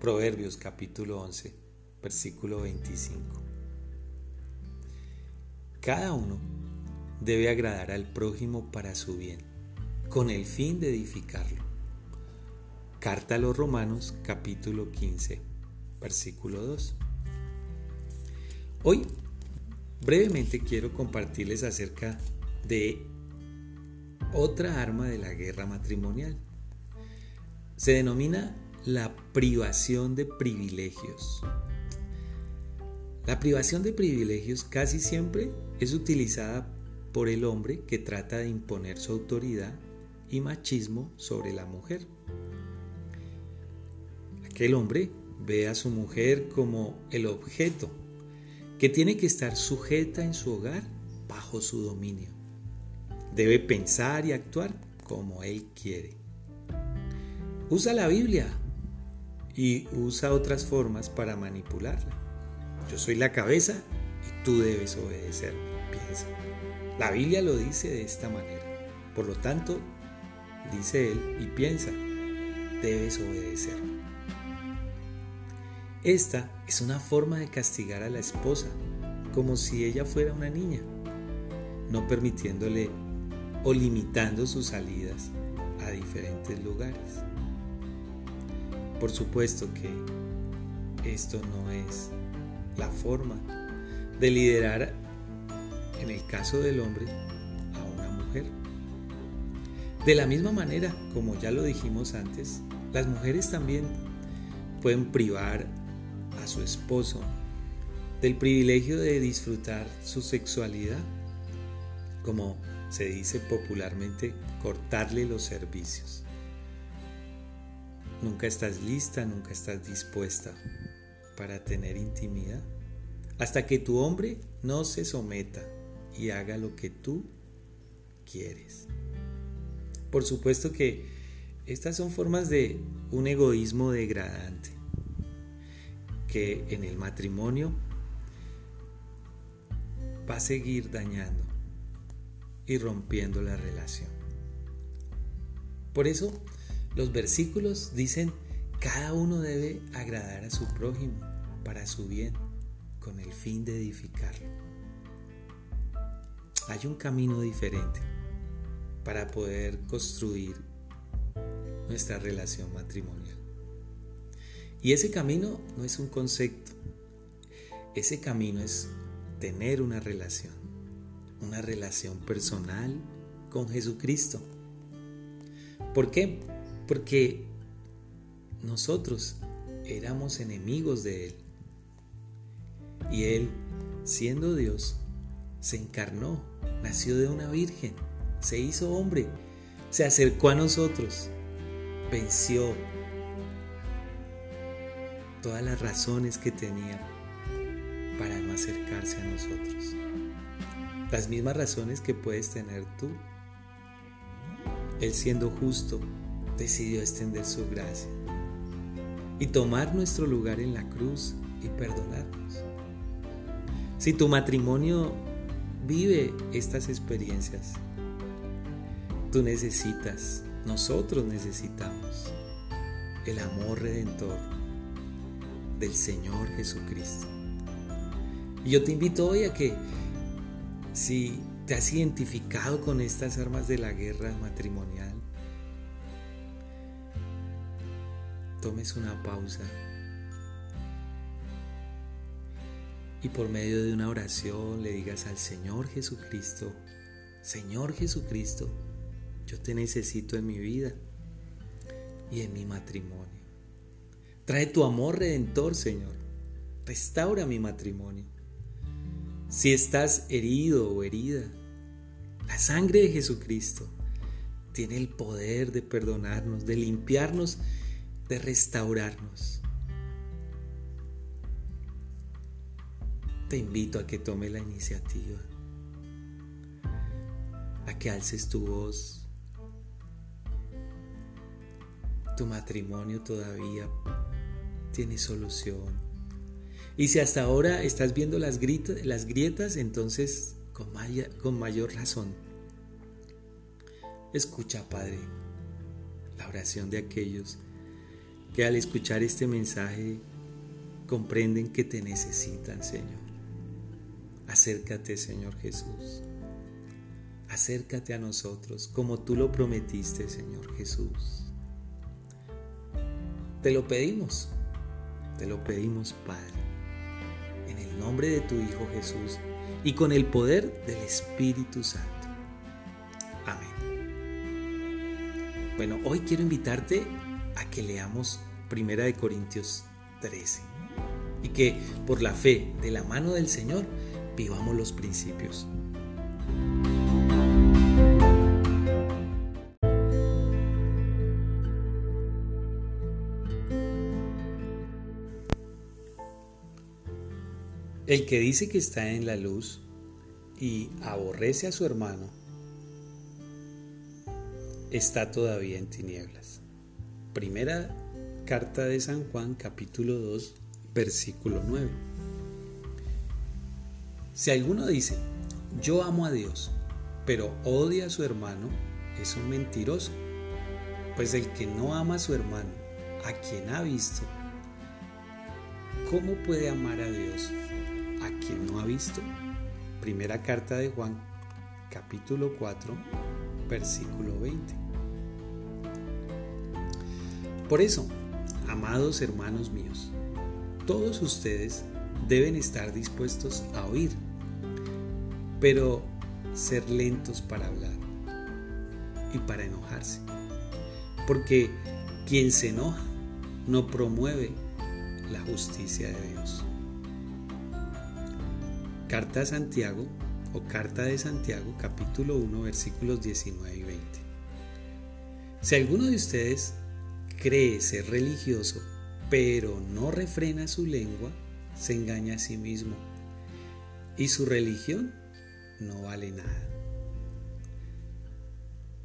Proverbios capítulo 11, versículo 25. Cada uno debe agradar al prójimo para su bien, con el fin de edificarlo. Carta a los Romanos capítulo 15, versículo 2. Hoy Brevemente quiero compartirles acerca de otra arma de la guerra matrimonial. Se denomina la privación de privilegios. La privación de privilegios casi siempre es utilizada por el hombre que trata de imponer su autoridad y machismo sobre la mujer. Aquel hombre ve a su mujer como el objeto que tiene que estar sujeta en su hogar bajo su dominio. Debe pensar y actuar como él quiere. Usa la Biblia y usa otras formas para manipularla. Yo soy la cabeza y tú debes obedecer. Piensa. La Biblia lo dice de esta manera. Por lo tanto, dice él y piensa, debes obedecer. Esta es una forma de castigar a la esposa, como si ella fuera una niña, no permitiéndole o limitando sus salidas a diferentes lugares. Por supuesto que esto no es la forma de liderar, en el caso del hombre, a una mujer. De la misma manera, como ya lo dijimos antes, las mujeres también pueden privar a su esposo del privilegio de disfrutar su sexualidad, como se dice popularmente, cortarle los servicios. Nunca estás lista, nunca estás dispuesta para tener intimidad, hasta que tu hombre no se someta y haga lo que tú quieres. Por supuesto que estas son formas de un egoísmo degradante, que en el matrimonio va a seguir dañando y rompiendo la relación. Por eso los versículos dicen, cada uno debe agradar a su prójimo para su bien, con el fin de edificarlo. Hay un camino diferente para poder construir nuestra relación matrimonial. Y ese camino no es un concepto, ese camino es tener una relación, una relación personal con Jesucristo. ¿Por qué? Porque nosotros éramos enemigos de Él. Y Él, siendo Dios, se encarnó, nació de una virgen, se hizo hombre, se acercó a nosotros, venció todas las razones que tenía para no acercarse a nosotros. Las mismas razones que puedes tener tú. Él siendo justo, decidió extender su gracia y tomar nuestro lugar en la cruz y perdonarnos. Si tu matrimonio vive estas experiencias, tú necesitas, nosotros necesitamos el amor redentor del Señor Jesucristo. Y yo te invito hoy a que si te has identificado con estas armas de la guerra matrimonial, tomes una pausa y por medio de una oración le digas al Señor Jesucristo, Señor Jesucristo, yo te necesito en mi vida y en mi matrimonio. Trae tu amor redentor, Señor. Restaura mi matrimonio. Si estás herido o herida, la sangre de Jesucristo tiene el poder de perdonarnos, de limpiarnos de restaurarnos. Te invito a que tome la iniciativa, a que alces tu voz. Tu matrimonio todavía tiene solución. Y si hasta ahora estás viendo las, las grietas, entonces con, con mayor razón. Escucha, Padre, la oración de aquellos que al escuchar este mensaje comprenden que te necesitan, Señor. Acércate, Señor Jesús. Acércate a nosotros como tú lo prometiste, Señor Jesús. Te lo pedimos, te lo pedimos, Padre, en el nombre de tu Hijo Jesús y con el poder del Espíritu Santo. Amén. Bueno, hoy quiero invitarte a que leamos Primera de Corintios 13. Y que por la fe de la mano del Señor vivamos los principios. El que dice que está en la luz y aborrece a su hermano, está todavía en tinieblas. Primera carta de San Juan capítulo 2 versículo 9. Si alguno dice, yo amo a Dios, pero odia a su hermano, es un mentiroso. Pues el que no ama a su hermano, a quien ha visto, ¿cómo puede amar a Dios a quien no ha visto? Primera carta de Juan, capítulo 4, versículo 20. Por eso, amados hermanos míos, todos ustedes deben estar dispuestos a oír, pero ser lentos para hablar y para enojarse, porque quien se enoja no promueve la justicia de Dios. Carta a Santiago o Carta de Santiago capítulo 1 versículos 19 y 20. Si alguno de ustedes cree ser religioso, pero no refrena su lengua, se engaña a sí mismo y su religión no vale nada.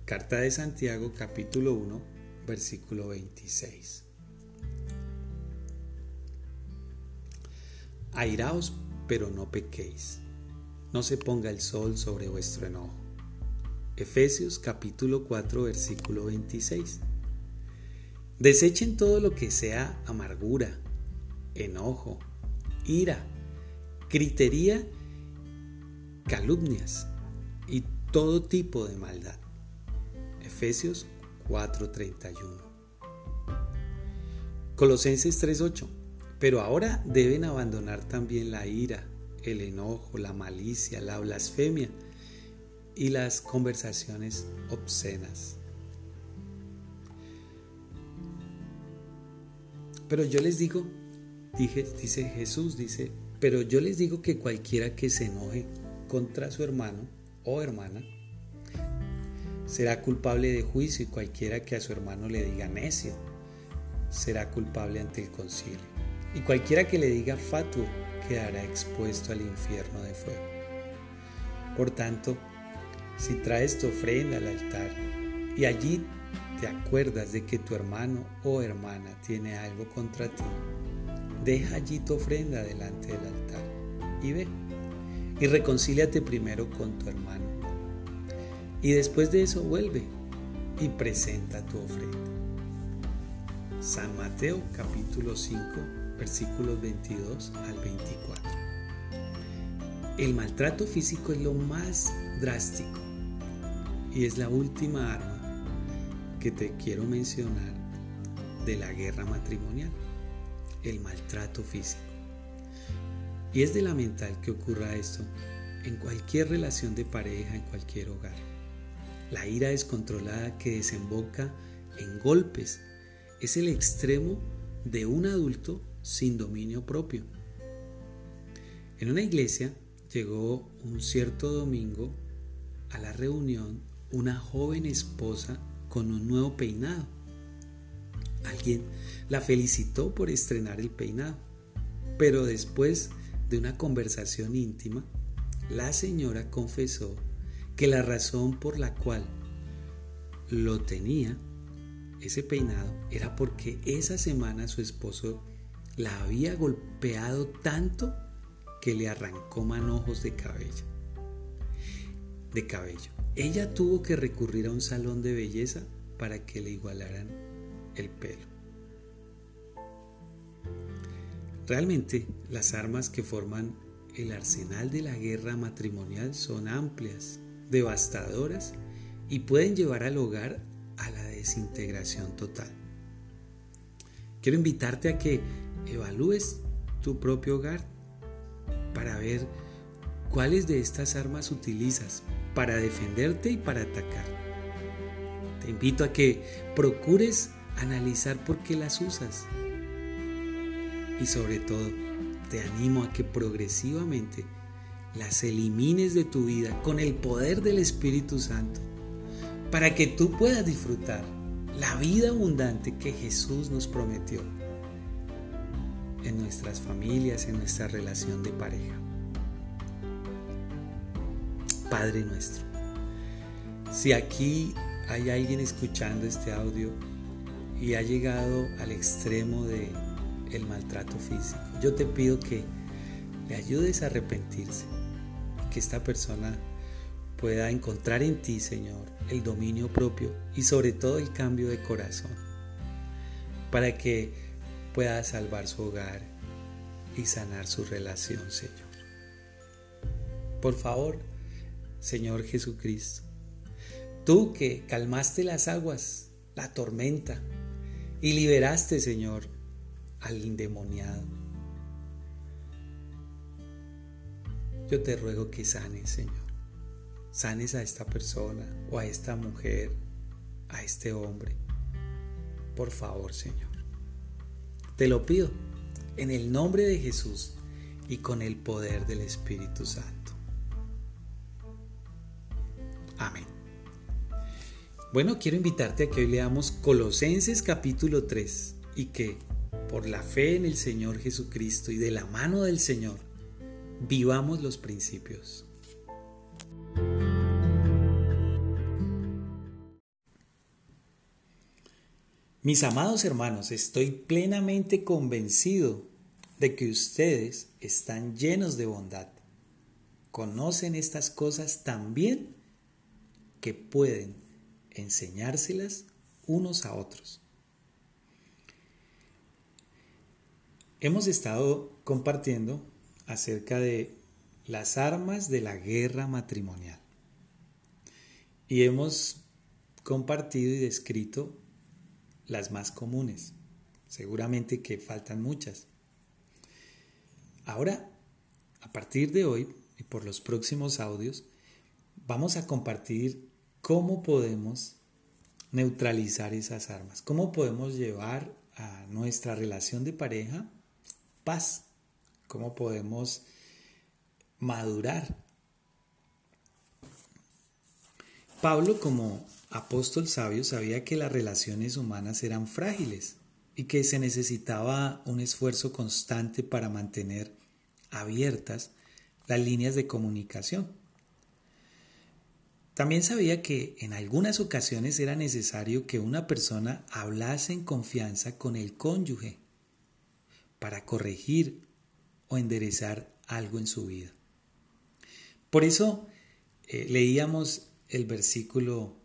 Carta de Santiago capítulo 1 versículo 26. Airaos pero no pequéis. No se ponga el sol sobre vuestro enojo. Efesios capítulo 4 versículo 26. Desechen todo lo que sea amargura, enojo, ira, critería, calumnias y todo tipo de maldad. Efesios 4:31. Colosenses 3:8. Pero ahora deben abandonar también la ira, el enojo, la malicia, la blasfemia y las conversaciones obscenas. Pero yo les digo, dice Jesús, dice, pero yo les digo que cualquiera que se enoje contra su hermano o hermana será culpable de juicio y cualquiera que a su hermano le diga necio será culpable ante el concilio. Y cualquiera que le diga fatuo quedará expuesto al infierno de fuego. Por tanto, si traes tu ofrenda al altar y allí te acuerdas de que tu hermano o hermana tiene algo contra ti, deja allí tu ofrenda delante del altar y ve y reconcíliate primero con tu hermano. Y después de eso vuelve y presenta tu ofrenda. San Mateo capítulo 5 versículos 22 al 24. El maltrato físico es lo más drástico y es la última arma que te quiero mencionar de la guerra matrimonial, el maltrato físico. Y es de lamentar que ocurra esto en cualquier relación de pareja, en cualquier hogar. La ira descontrolada que desemboca en golpes es el extremo de un adulto sin dominio propio. En una iglesia llegó un cierto domingo a la reunión una joven esposa con un nuevo peinado. Alguien la felicitó por estrenar el peinado, pero después de una conversación íntima, la señora confesó que la razón por la cual lo tenía, ese peinado, era porque esa semana su esposo la había golpeado tanto que le arrancó manojos de cabello. De cabello. Ella tuvo que recurrir a un salón de belleza para que le igualaran el pelo. Realmente las armas que forman el arsenal de la guerra matrimonial son amplias, devastadoras y pueden llevar al hogar a la desintegración total. Quiero invitarte a que evalúes tu propio hogar para ver cuáles de estas armas utilizas para defenderte y para atacar. Te invito a que procures analizar por qué las usas. Y sobre todo, te animo a que progresivamente las elimines de tu vida con el poder del Espíritu Santo, para que tú puedas disfrutar la vida abundante que Jesús nos prometió en nuestras familias, en nuestra relación de pareja. Padre nuestro, si aquí hay alguien escuchando este audio y ha llegado al extremo de el maltrato físico, yo te pido que le ayudes a arrepentirse, que esta persona pueda encontrar en ti, Señor, el dominio propio y sobre todo el cambio de corazón, para que pueda salvar su hogar y sanar su relación, Señor. Por favor, Señor Jesucristo, tú que calmaste las aguas, la tormenta, y liberaste, Señor, al endemoniado. Yo te ruego que sanes, Señor. Sanes a esta persona o a esta mujer, a este hombre. Por favor, Señor. Te lo pido en el nombre de Jesús y con el poder del Espíritu Santo. Amén. Bueno, quiero invitarte a que hoy leamos Colosenses capítulo 3 y que por la fe en el Señor Jesucristo y de la mano del Señor vivamos los principios. Mis amados hermanos, estoy plenamente convencido de que ustedes están llenos de bondad. Conocen estas cosas tan bien que pueden enseñárselas unos a otros. Hemos estado compartiendo acerca de las armas de la guerra matrimonial y hemos compartido y descrito las más comunes. Seguramente que faltan muchas. Ahora, a partir de hoy y por los próximos audios, vamos a compartir cómo podemos neutralizar esas armas, cómo podemos llevar a nuestra relación de pareja paz, cómo podemos madurar. Pablo, como apóstol sabio sabía que las relaciones humanas eran frágiles y que se necesitaba un esfuerzo constante para mantener abiertas las líneas de comunicación. También sabía que en algunas ocasiones era necesario que una persona hablase en confianza con el cónyuge para corregir o enderezar algo en su vida. Por eso eh, leíamos el versículo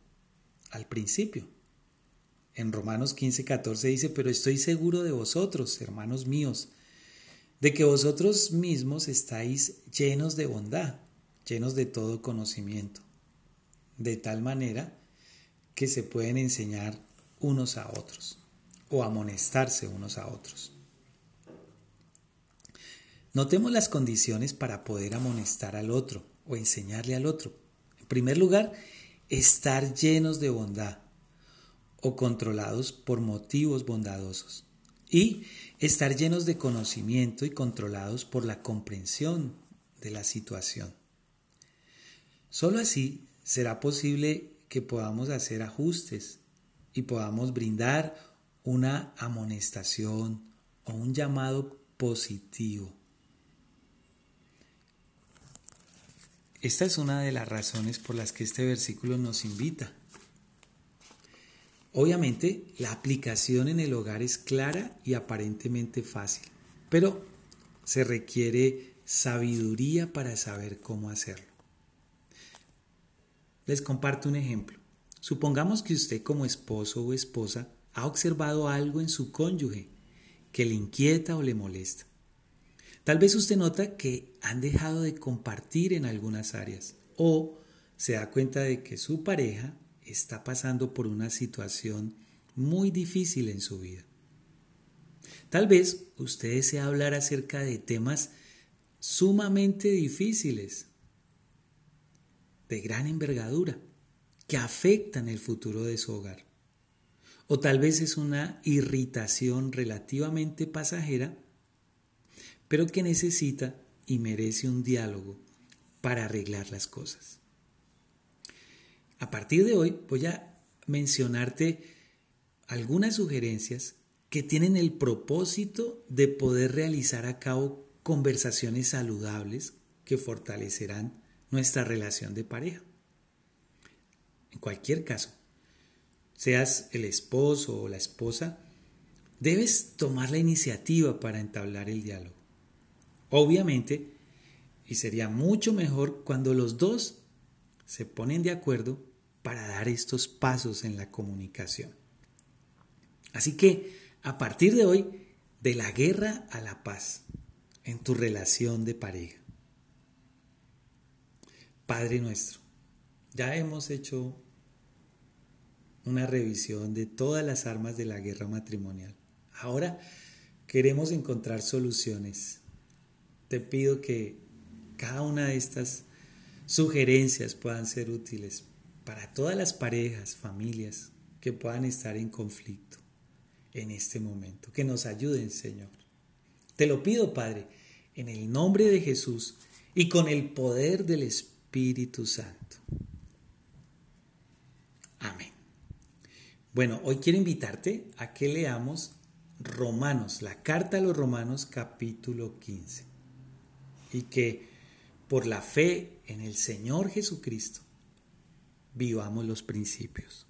al principio. En Romanos 15, 14 dice, pero estoy seguro de vosotros, hermanos míos, de que vosotros mismos estáis llenos de bondad, llenos de todo conocimiento, de tal manera que se pueden enseñar unos a otros o amonestarse unos a otros. Notemos las condiciones para poder amonestar al otro o enseñarle al otro. En primer lugar, estar llenos de bondad o controlados por motivos bondadosos y estar llenos de conocimiento y controlados por la comprensión de la situación. Solo así será posible que podamos hacer ajustes y podamos brindar una amonestación o un llamado positivo. Esta es una de las razones por las que este versículo nos invita. Obviamente, la aplicación en el hogar es clara y aparentemente fácil, pero se requiere sabiduría para saber cómo hacerlo. Les comparto un ejemplo. Supongamos que usted como esposo o esposa ha observado algo en su cónyuge que le inquieta o le molesta. Tal vez usted nota que han dejado de compartir en algunas áreas o se da cuenta de que su pareja está pasando por una situación muy difícil en su vida. Tal vez usted desea hablar acerca de temas sumamente difíciles, de gran envergadura, que afectan el futuro de su hogar. o tal vez es una irritación relativamente pasajera, pero que necesita y merece un diálogo para arreglar las cosas. A partir de hoy voy a mencionarte algunas sugerencias que tienen el propósito de poder realizar a cabo conversaciones saludables que fortalecerán nuestra relación de pareja. En cualquier caso, seas el esposo o la esposa, debes tomar la iniciativa para entablar el diálogo. Obviamente, y sería mucho mejor cuando los dos se ponen de acuerdo para dar estos pasos en la comunicación. Así que, a partir de hoy, de la guerra a la paz en tu relación de pareja. Padre nuestro, ya hemos hecho una revisión de todas las armas de la guerra matrimonial. Ahora queremos encontrar soluciones. Te pido que cada una de estas sugerencias puedan ser útiles para todas las parejas, familias que puedan estar en conflicto en este momento. Que nos ayuden, Señor. Te lo pido, Padre, en el nombre de Jesús y con el poder del Espíritu Santo. Amén. Bueno, hoy quiero invitarte a que leamos Romanos, la carta a los Romanos capítulo 15. Y que por la fe en el Señor Jesucristo vivamos los principios.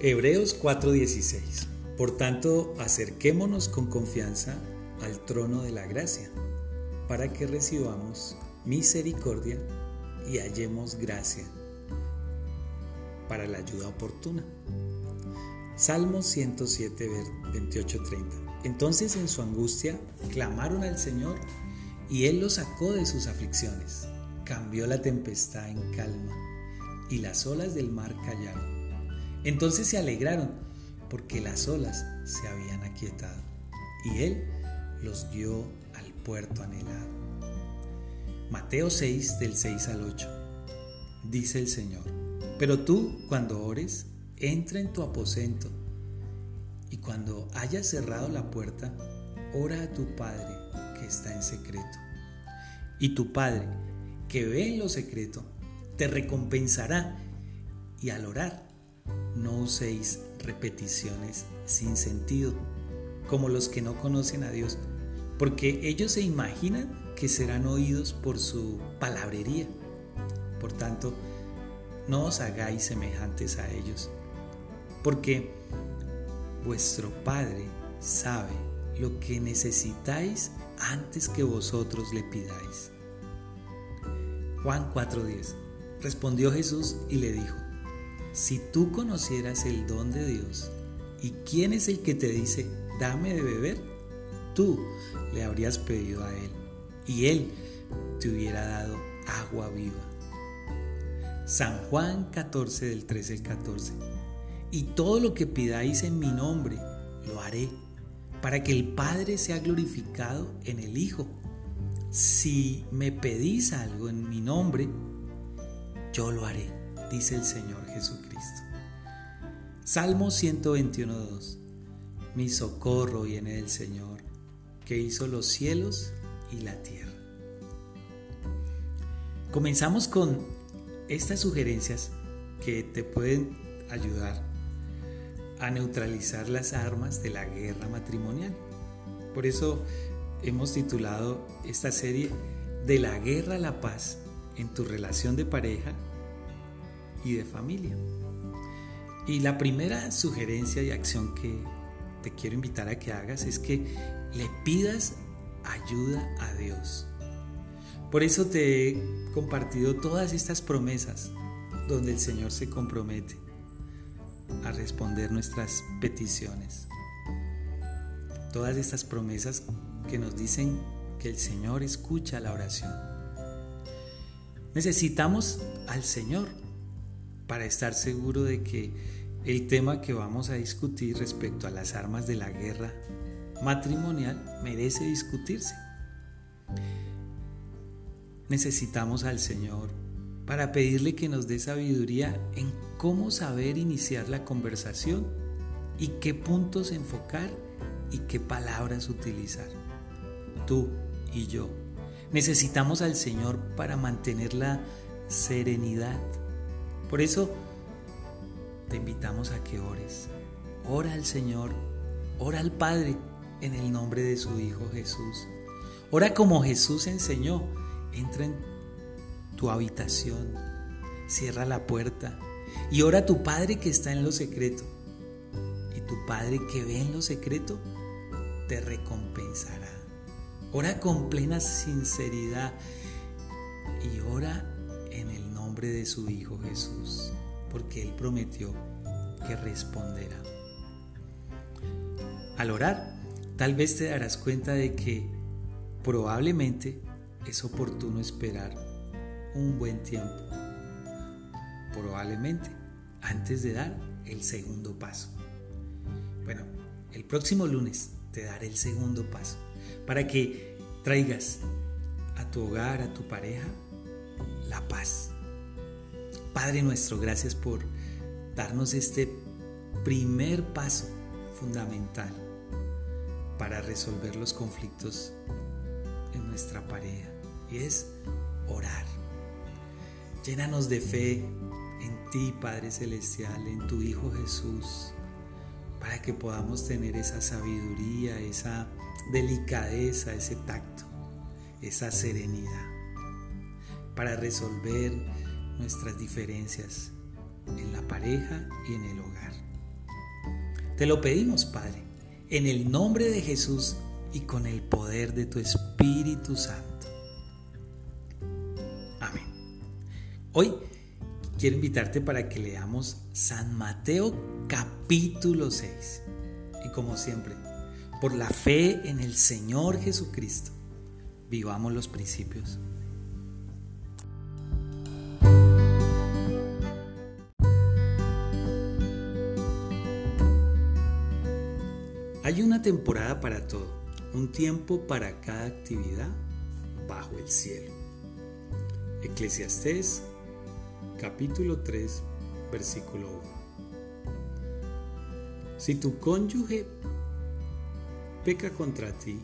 Hebreos 4:16. Por tanto, acerquémonos con confianza al trono de la gracia, para que recibamos misericordia y hallemos gracia para la ayuda oportuna. Salmo 107, 28, 30. Entonces en su angustia clamaron al Señor y Él los sacó de sus aflicciones. Cambió la tempestad en calma y las olas del mar callaron. Entonces se alegraron porque las olas se habían aquietado y Él los guió al puerto anhelado. Mateo 6 del 6 al 8. Dice el Señor, pero tú cuando ores, entra en tu aposento y cuando hayas cerrado la puerta, ora a tu Padre que está en secreto. Y tu Padre que ve en lo secreto, te recompensará y al orar no uséis repeticiones sin sentido, como los que no conocen a Dios, porque ellos se imaginan que serán oídos por su palabrería. Por tanto, no os hagáis semejantes a ellos, porque vuestro Padre sabe lo que necesitáis antes que vosotros le pidáis. Juan 4:10 Respondió Jesús y le dijo, si tú conocieras el don de Dios y quién es el que te dice, dame de beber, tú le habrías pedido a Él y Él te hubiera dado agua viva. San Juan 14 del 13 al 14. Y todo lo que pidáis en mi nombre, lo haré, para que el Padre sea glorificado en el Hijo. Si me pedís algo en mi nombre, yo lo haré dice el Señor Jesucristo. Salmo 121.2. Mi socorro viene del Señor, que hizo los cielos y la tierra. Comenzamos con estas sugerencias que te pueden ayudar a neutralizar las armas de la guerra matrimonial. Por eso hemos titulado esta serie De la guerra a la paz en tu relación de pareja y de familia. Y la primera sugerencia y acción que te quiero invitar a que hagas es que le pidas ayuda a Dios. Por eso te he compartido todas estas promesas donde el Señor se compromete a responder nuestras peticiones. Todas estas promesas que nos dicen que el Señor escucha la oración. Necesitamos al Señor para estar seguro de que el tema que vamos a discutir respecto a las armas de la guerra matrimonial merece discutirse. necesitamos al Señor para pedirle que nos dé sabiduría en cómo saber iniciar la conversación y qué puntos enfocar y qué palabras utilizar. Tú y yo necesitamos al Señor para mantener la serenidad. Por eso te invitamos a que ores. Ora al Señor, ora al Padre en el nombre de su Hijo Jesús. Ora como Jesús enseñó. Entra en tu habitación, cierra la puerta y ora a tu Padre que está en lo secreto. Y tu Padre que ve en lo secreto te recompensará. Ora con plena sinceridad y ora en el nombre de su Hijo Jesús, porque Él prometió que responderá. Al orar, tal vez te darás cuenta de que probablemente es oportuno esperar un buen tiempo. Probablemente antes de dar el segundo paso. Bueno, el próximo lunes te daré el segundo paso para que traigas a tu hogar, a tu pareja, la paz. Padre nuestro, gracias por darnos este primer paso fundamental para resolver los conflictos en nuestra pareja y es orar. Llénanos de fe ti, Padre Celestial, en tu Hijo Jesús, para que podamos tener esa sabiduría, esa delicadeza, ese tacto, esa serenidad, para resolver nuestras diferencias en la pareja y en el hogar. Te lo pedimos, Padre, en el nombre de Jesús y con el poder de tu Espíritu Santo. Amén. Hoy quiero invitarte para que leamos San Mateo capítulo 6. Y como siempre, por la fe en el Señor Jesucristo, vivamos los principios. Hay una temporada para todo, un tiempo para cada actividad bajo el cielo. Eclesiastés capítulo 3 versículo 1. Si tu cónyuge peca contra ti,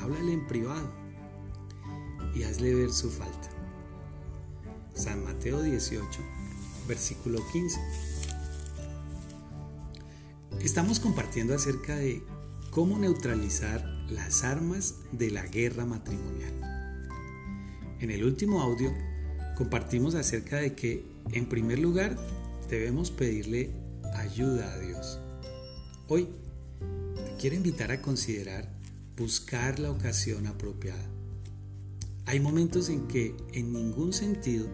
háblale en privado y hazle ver su falta. San Mateo 18, versículo 15. Estamos compartiendo acerca de cómo neutralizar las armas de la guerra matrimonial. En el último audio compartimos acerca de que, en primer lugar, debemos pedirle ayuda a Dios. Hoy te quiero invitar a considerar buscar la ocasión apropiada. Hay momentos en que en ningún sentido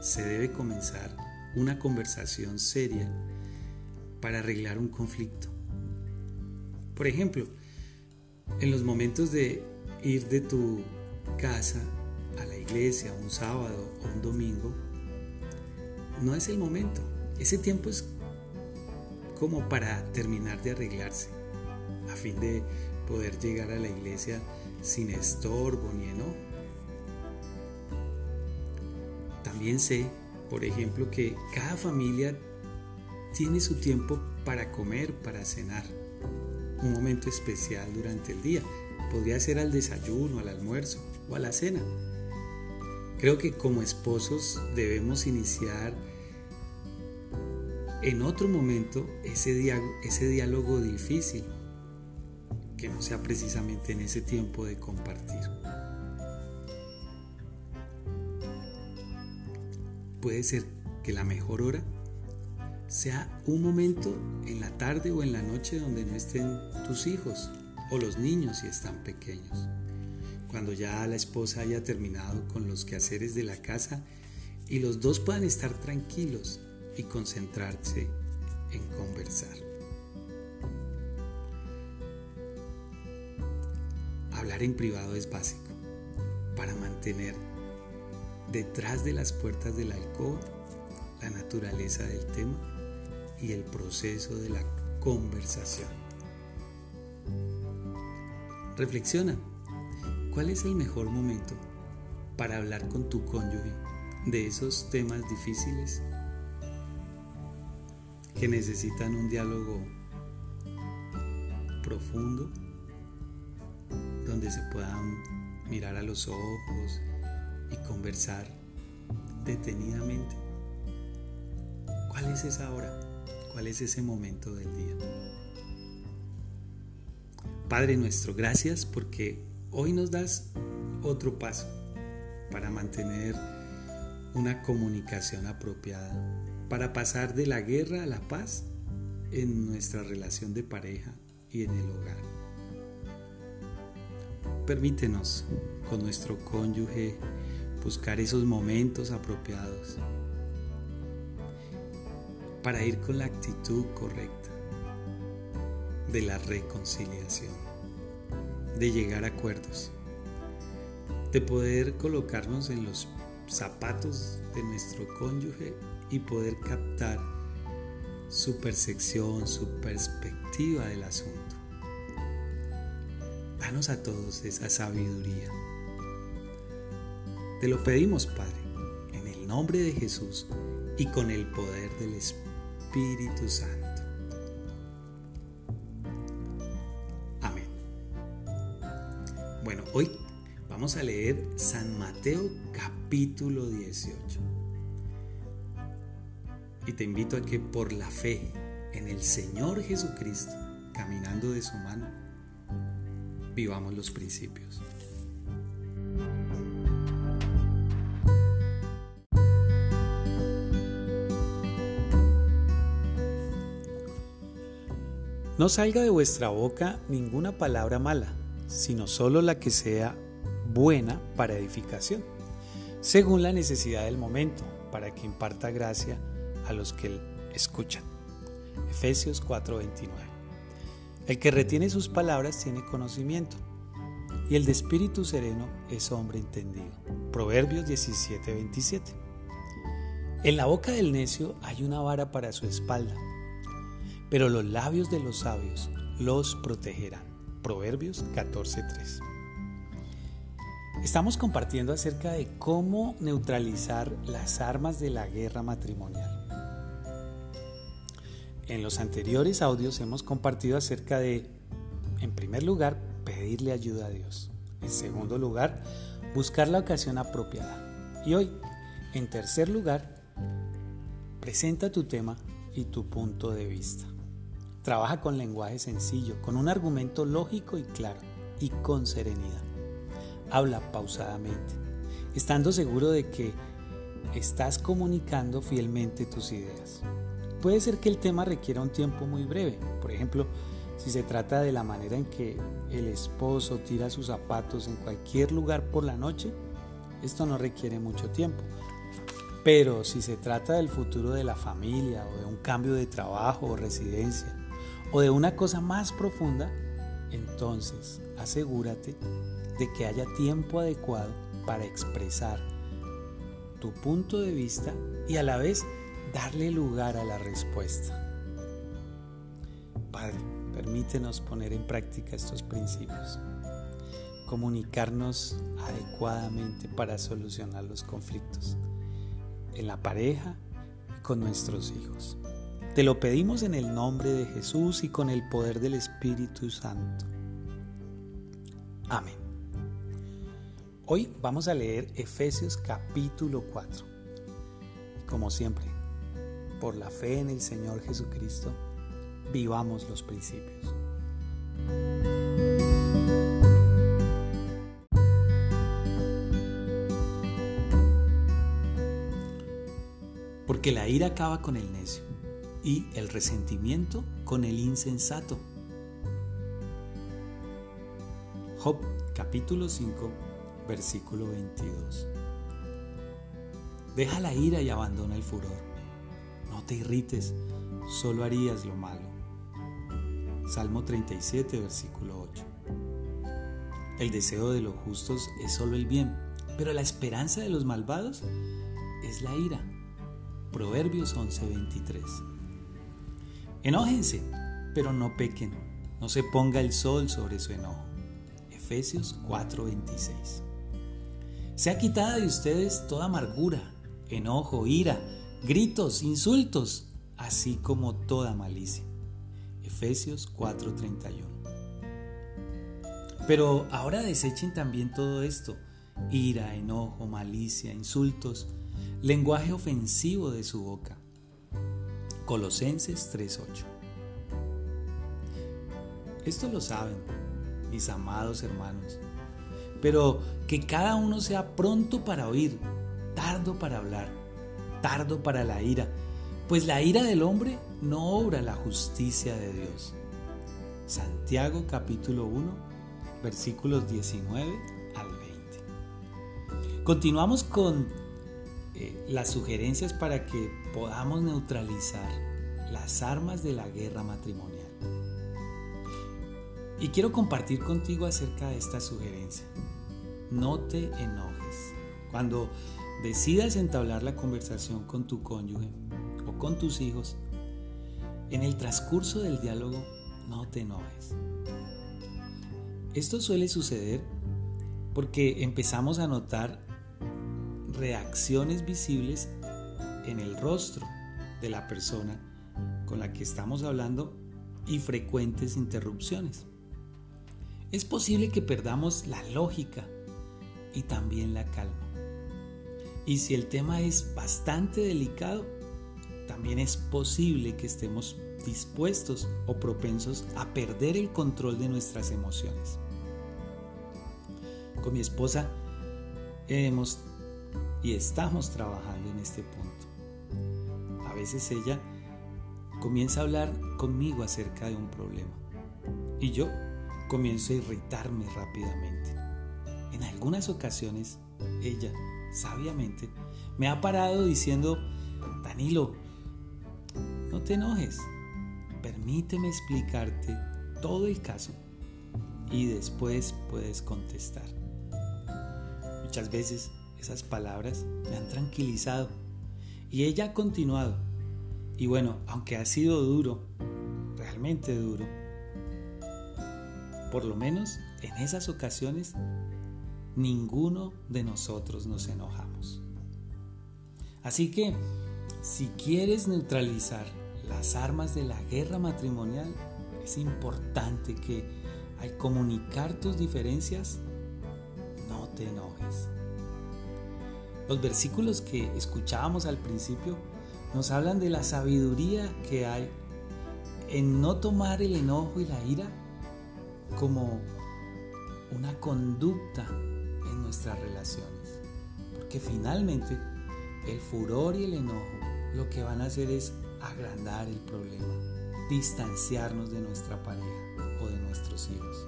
se debe comenzar una conversación seria para arreglar un conflicto. Por ejemplo, en los momentos de ir de tu casa a la iglesia un sábado o un domingo, no es el momento. Ese tiempo es como para terminar de arreglarse, a fin de poder llegar a la iglesia sin estorbo ni enojo. También sé, por ejemplo, que cada familia tiene su tiempo para comer, para cenar. Un momento especial durante el día. Podría ser al desayuno, al almuerzo o a la cena. Creo que como esposos debemos iniciar en otro momento ese, diálogo difícil, que no sea precisamente en ese tiempo de compartir. Puede ser que la mejor hora sea un momento en la tarde o en la noche donde no estén tus hijos o los niños si están pequeños. Cuando ya la esposa haya terminado con los quehaceres de la casa y los dos puedan estar tranquilos y concentrarse en conversar. Hablar en privado es básico para mantener detrás de las puertas del alcohol la naturaleza del tema y el proceso de la conversación. Reflexiona, ¿cuál es el mejor momento para hablar con tu cónyuge de esos temas difíciles que necesitan un diálogo profundo donde se puedan mirar a los ojos y conversar detenidamente. ¿Cuál es esa hora? ¿Cuál es ese momento del día? Padre nuestro, gracias porque hoy nos das otro paso para mantener una comunicación apropiada, para pasar de la guerra a la paz en nuestra relación de pareja y en el hogar. Permítenos con nuestro cónyuge buscar esos momentos apropiados para ir con la actitud correcta de la reconciliación, de llegar a acuerdos, de poder colocarnos en los zapatos de nuestro cónyuge y poder captar su percepción, su perspectiva del asunto. Danos a todos esa sabiduría. Te lo pedimos, Padre, en el nombre de Jesús y con el poder del Espíritu Santo. Hoy vamos a leer San Mateo capítulo 18. Y te invito a que por la fe en el Señor Jesucristo, caminando de su mano, vivamos los principios. No salga de vuestra boca ninguna palabra mala, sino solo la que sea buena para edificación, según la necesidad del momento, para que imparta gracia a los que escuchan. Efesios 4:29. El que retiene sus palabras tiene conocimiento, y el de espíritu sereno es hombre entendido. Proverbios 17:27. En la boca del necio hay una vara para su espalda pero los labios de los sabios los protegerán. Proverbios 14:3. Estamos compartiendo acerca de cómo neutralizar las armas de la guerra matrimonial. En los anteriores audios hemos compartido acerca de, en primer lugar, pedirle ayuda a Dios. En segundo lugar, buscar la ocasión apropiada. Y hoy, en tercer lugar, presenta tu tema y tu punto de vista. Trabaja con lenguaje sencillo, con un argumento lógico y claro, y con serenidad. Habla pausadamente, estando seguro de que estás comunicando fielmente tus ideas. Puede ser que el tema requiera un tiempo muy breve, por ejemplo, si se trata de la manera en que el esposo tira sus zapatos en cualquier lugar por la noche, esto no requiere mucho tiempo. Pero si se trata del futuro de la familia o de un cambio de trabajo o residencia, o de una cosa más profunda, entonces asegúrate de que haya tiempo adecuado para expresar tu punto de vista y a la vez darle lugar a la respuesta. Padre, permítenos poner en práctica estos principios, comunicarnos adecuadamente para solucionar los conflictos en la pareja y con nuestros hijos. Te lo pedimos en el nombre de Jesús y con el poder del Espíritu Santo. Amén. Hoy vamos a leer Efesios capítulo 4. Como siempre, por la fe en el Señor Jesucristo, vivamos los principios. Porque la ira acaba con el necio y el resentimiento con el insensato. Job capítulo 5 versículo 22. Deja la ira y abandona el furor. No te irrites, solo harías lo malo. Salmo 37 versículo 8. El deseo de los justos es solo el bien, pero la esperanza de los malvados es la ira. Proverbios 11:23. Enójense, pero no pequen. No se ponga el sol sobre su enojo. Efesios 4:26. Sea quitada de ustedes toda amargura, enojo, ira, gritos, insultos, así como toda malicia. Efesios 4:31. Pero ahora desechen también todo esto, ira, enojo, malicia, insultos, lenguaje ofensivo de su boca. Colosenses 3:8. Esto lo saben, mis amados hermanos, pero que cada uno sea pronto para oír, tardo para hablar, tardo para la ira, pues la ira del hombre no obra la justicia de Dios. Santiago capítulo 1, versículos 19 al 20. Continuamos con eh, las sugerencias para que podamos neutralizar las armas de la guerra matrimonial. Y quiero compartir contigo acerca de esta sugerencia. No te enojes. Cuando decidas entablar la conversación con tu cónyuge o con tus hijos, en el transcurso del diálogo no te enojes. Esto suele suceder porque empezamos a notar reacciones visibles en el rostro de la persona con la que estamos hablando y frecuentes interrupciones. Es posible que perdamos la lógica y también la calma. Y si el tema es bastante delicado, también es posible que estemos dispuestos o propensos a perder el control de nuestras emociones. Con mi esposa hemos y estamos trabajando en este punto. A veces ella comienza a hablar conmigo acerca de un problema y yo comienzo a irritarme rápidamente. En algunas ocasiones ella sabiamente, me ha parado diciendo, Danilo, no te enojes, permíteme explicarte todo el caso y después puedes contestar. Muchas veces esas palabras me han tranquilizado y ella ha continuado. Y bueno, aunque ha sido duro, realmente duro, por lo menos en esas ocasiones ninguno de nosotros nos enojamos. Así que, si quieres neutralizar las armas de la guerra matrimonial, es importante que al comunicar tus diferencias, no te enojes. Los versículos que escuchábamos al principio nos hablan de la sabiduría que hay en no tomar el enojo y la ira como una conducta nuestras relaciones. Porque finalmente el furor y el enojo lo que van a hacer es agrandar el problema, distanciarnos de nuestra pareja o de nuestros hijos.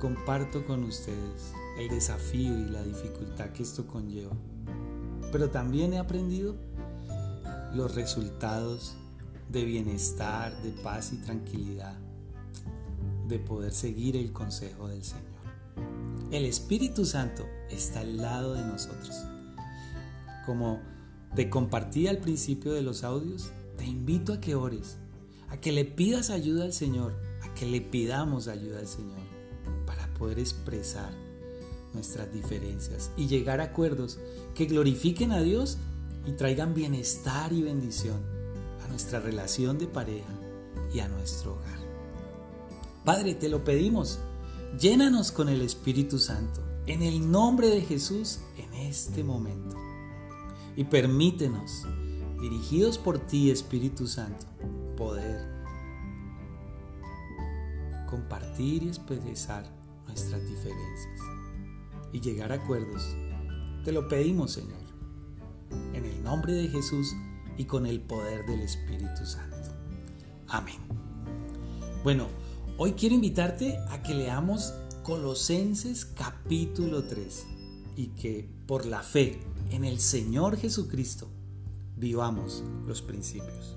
Comparto con ustedes el desafío y la dificultad que esto conlleva, pero también he aprendido los resultados de bienestar, de paz y tranquilidad, de poder seguir el consejo del Señor. El Espíritu Santo está al lado de nosotros. Como te compartí al principio de los audios, te invito a que ores, a que le pidas ayuda al Señor, a que le pidamos ayuda al Señor para poder expresar nuestras diferencias y llegar a acuerdos que glorifiquen a Dios y traigan bienestar y bendición a nuestra relación de pareja y a nuestro hogar. Padre, te lo pedimos Llénanos con el Espíritu Santo en el nombre de Jesús en este momento. Y permítenos, dirigidos por ti, Espíritu Santo, poder compartir y expresar nuestras diferencias y llegar a acuerdos. Te lo pedimos, Señor, en el nombre de Jesús y con el poder del Espíritu Santo. Amén. Bueno, Hoy quiero invitarte a que leamos Colosenses capítulo 3 y que por la fe en el Señor Jesucristo vivamos los principios.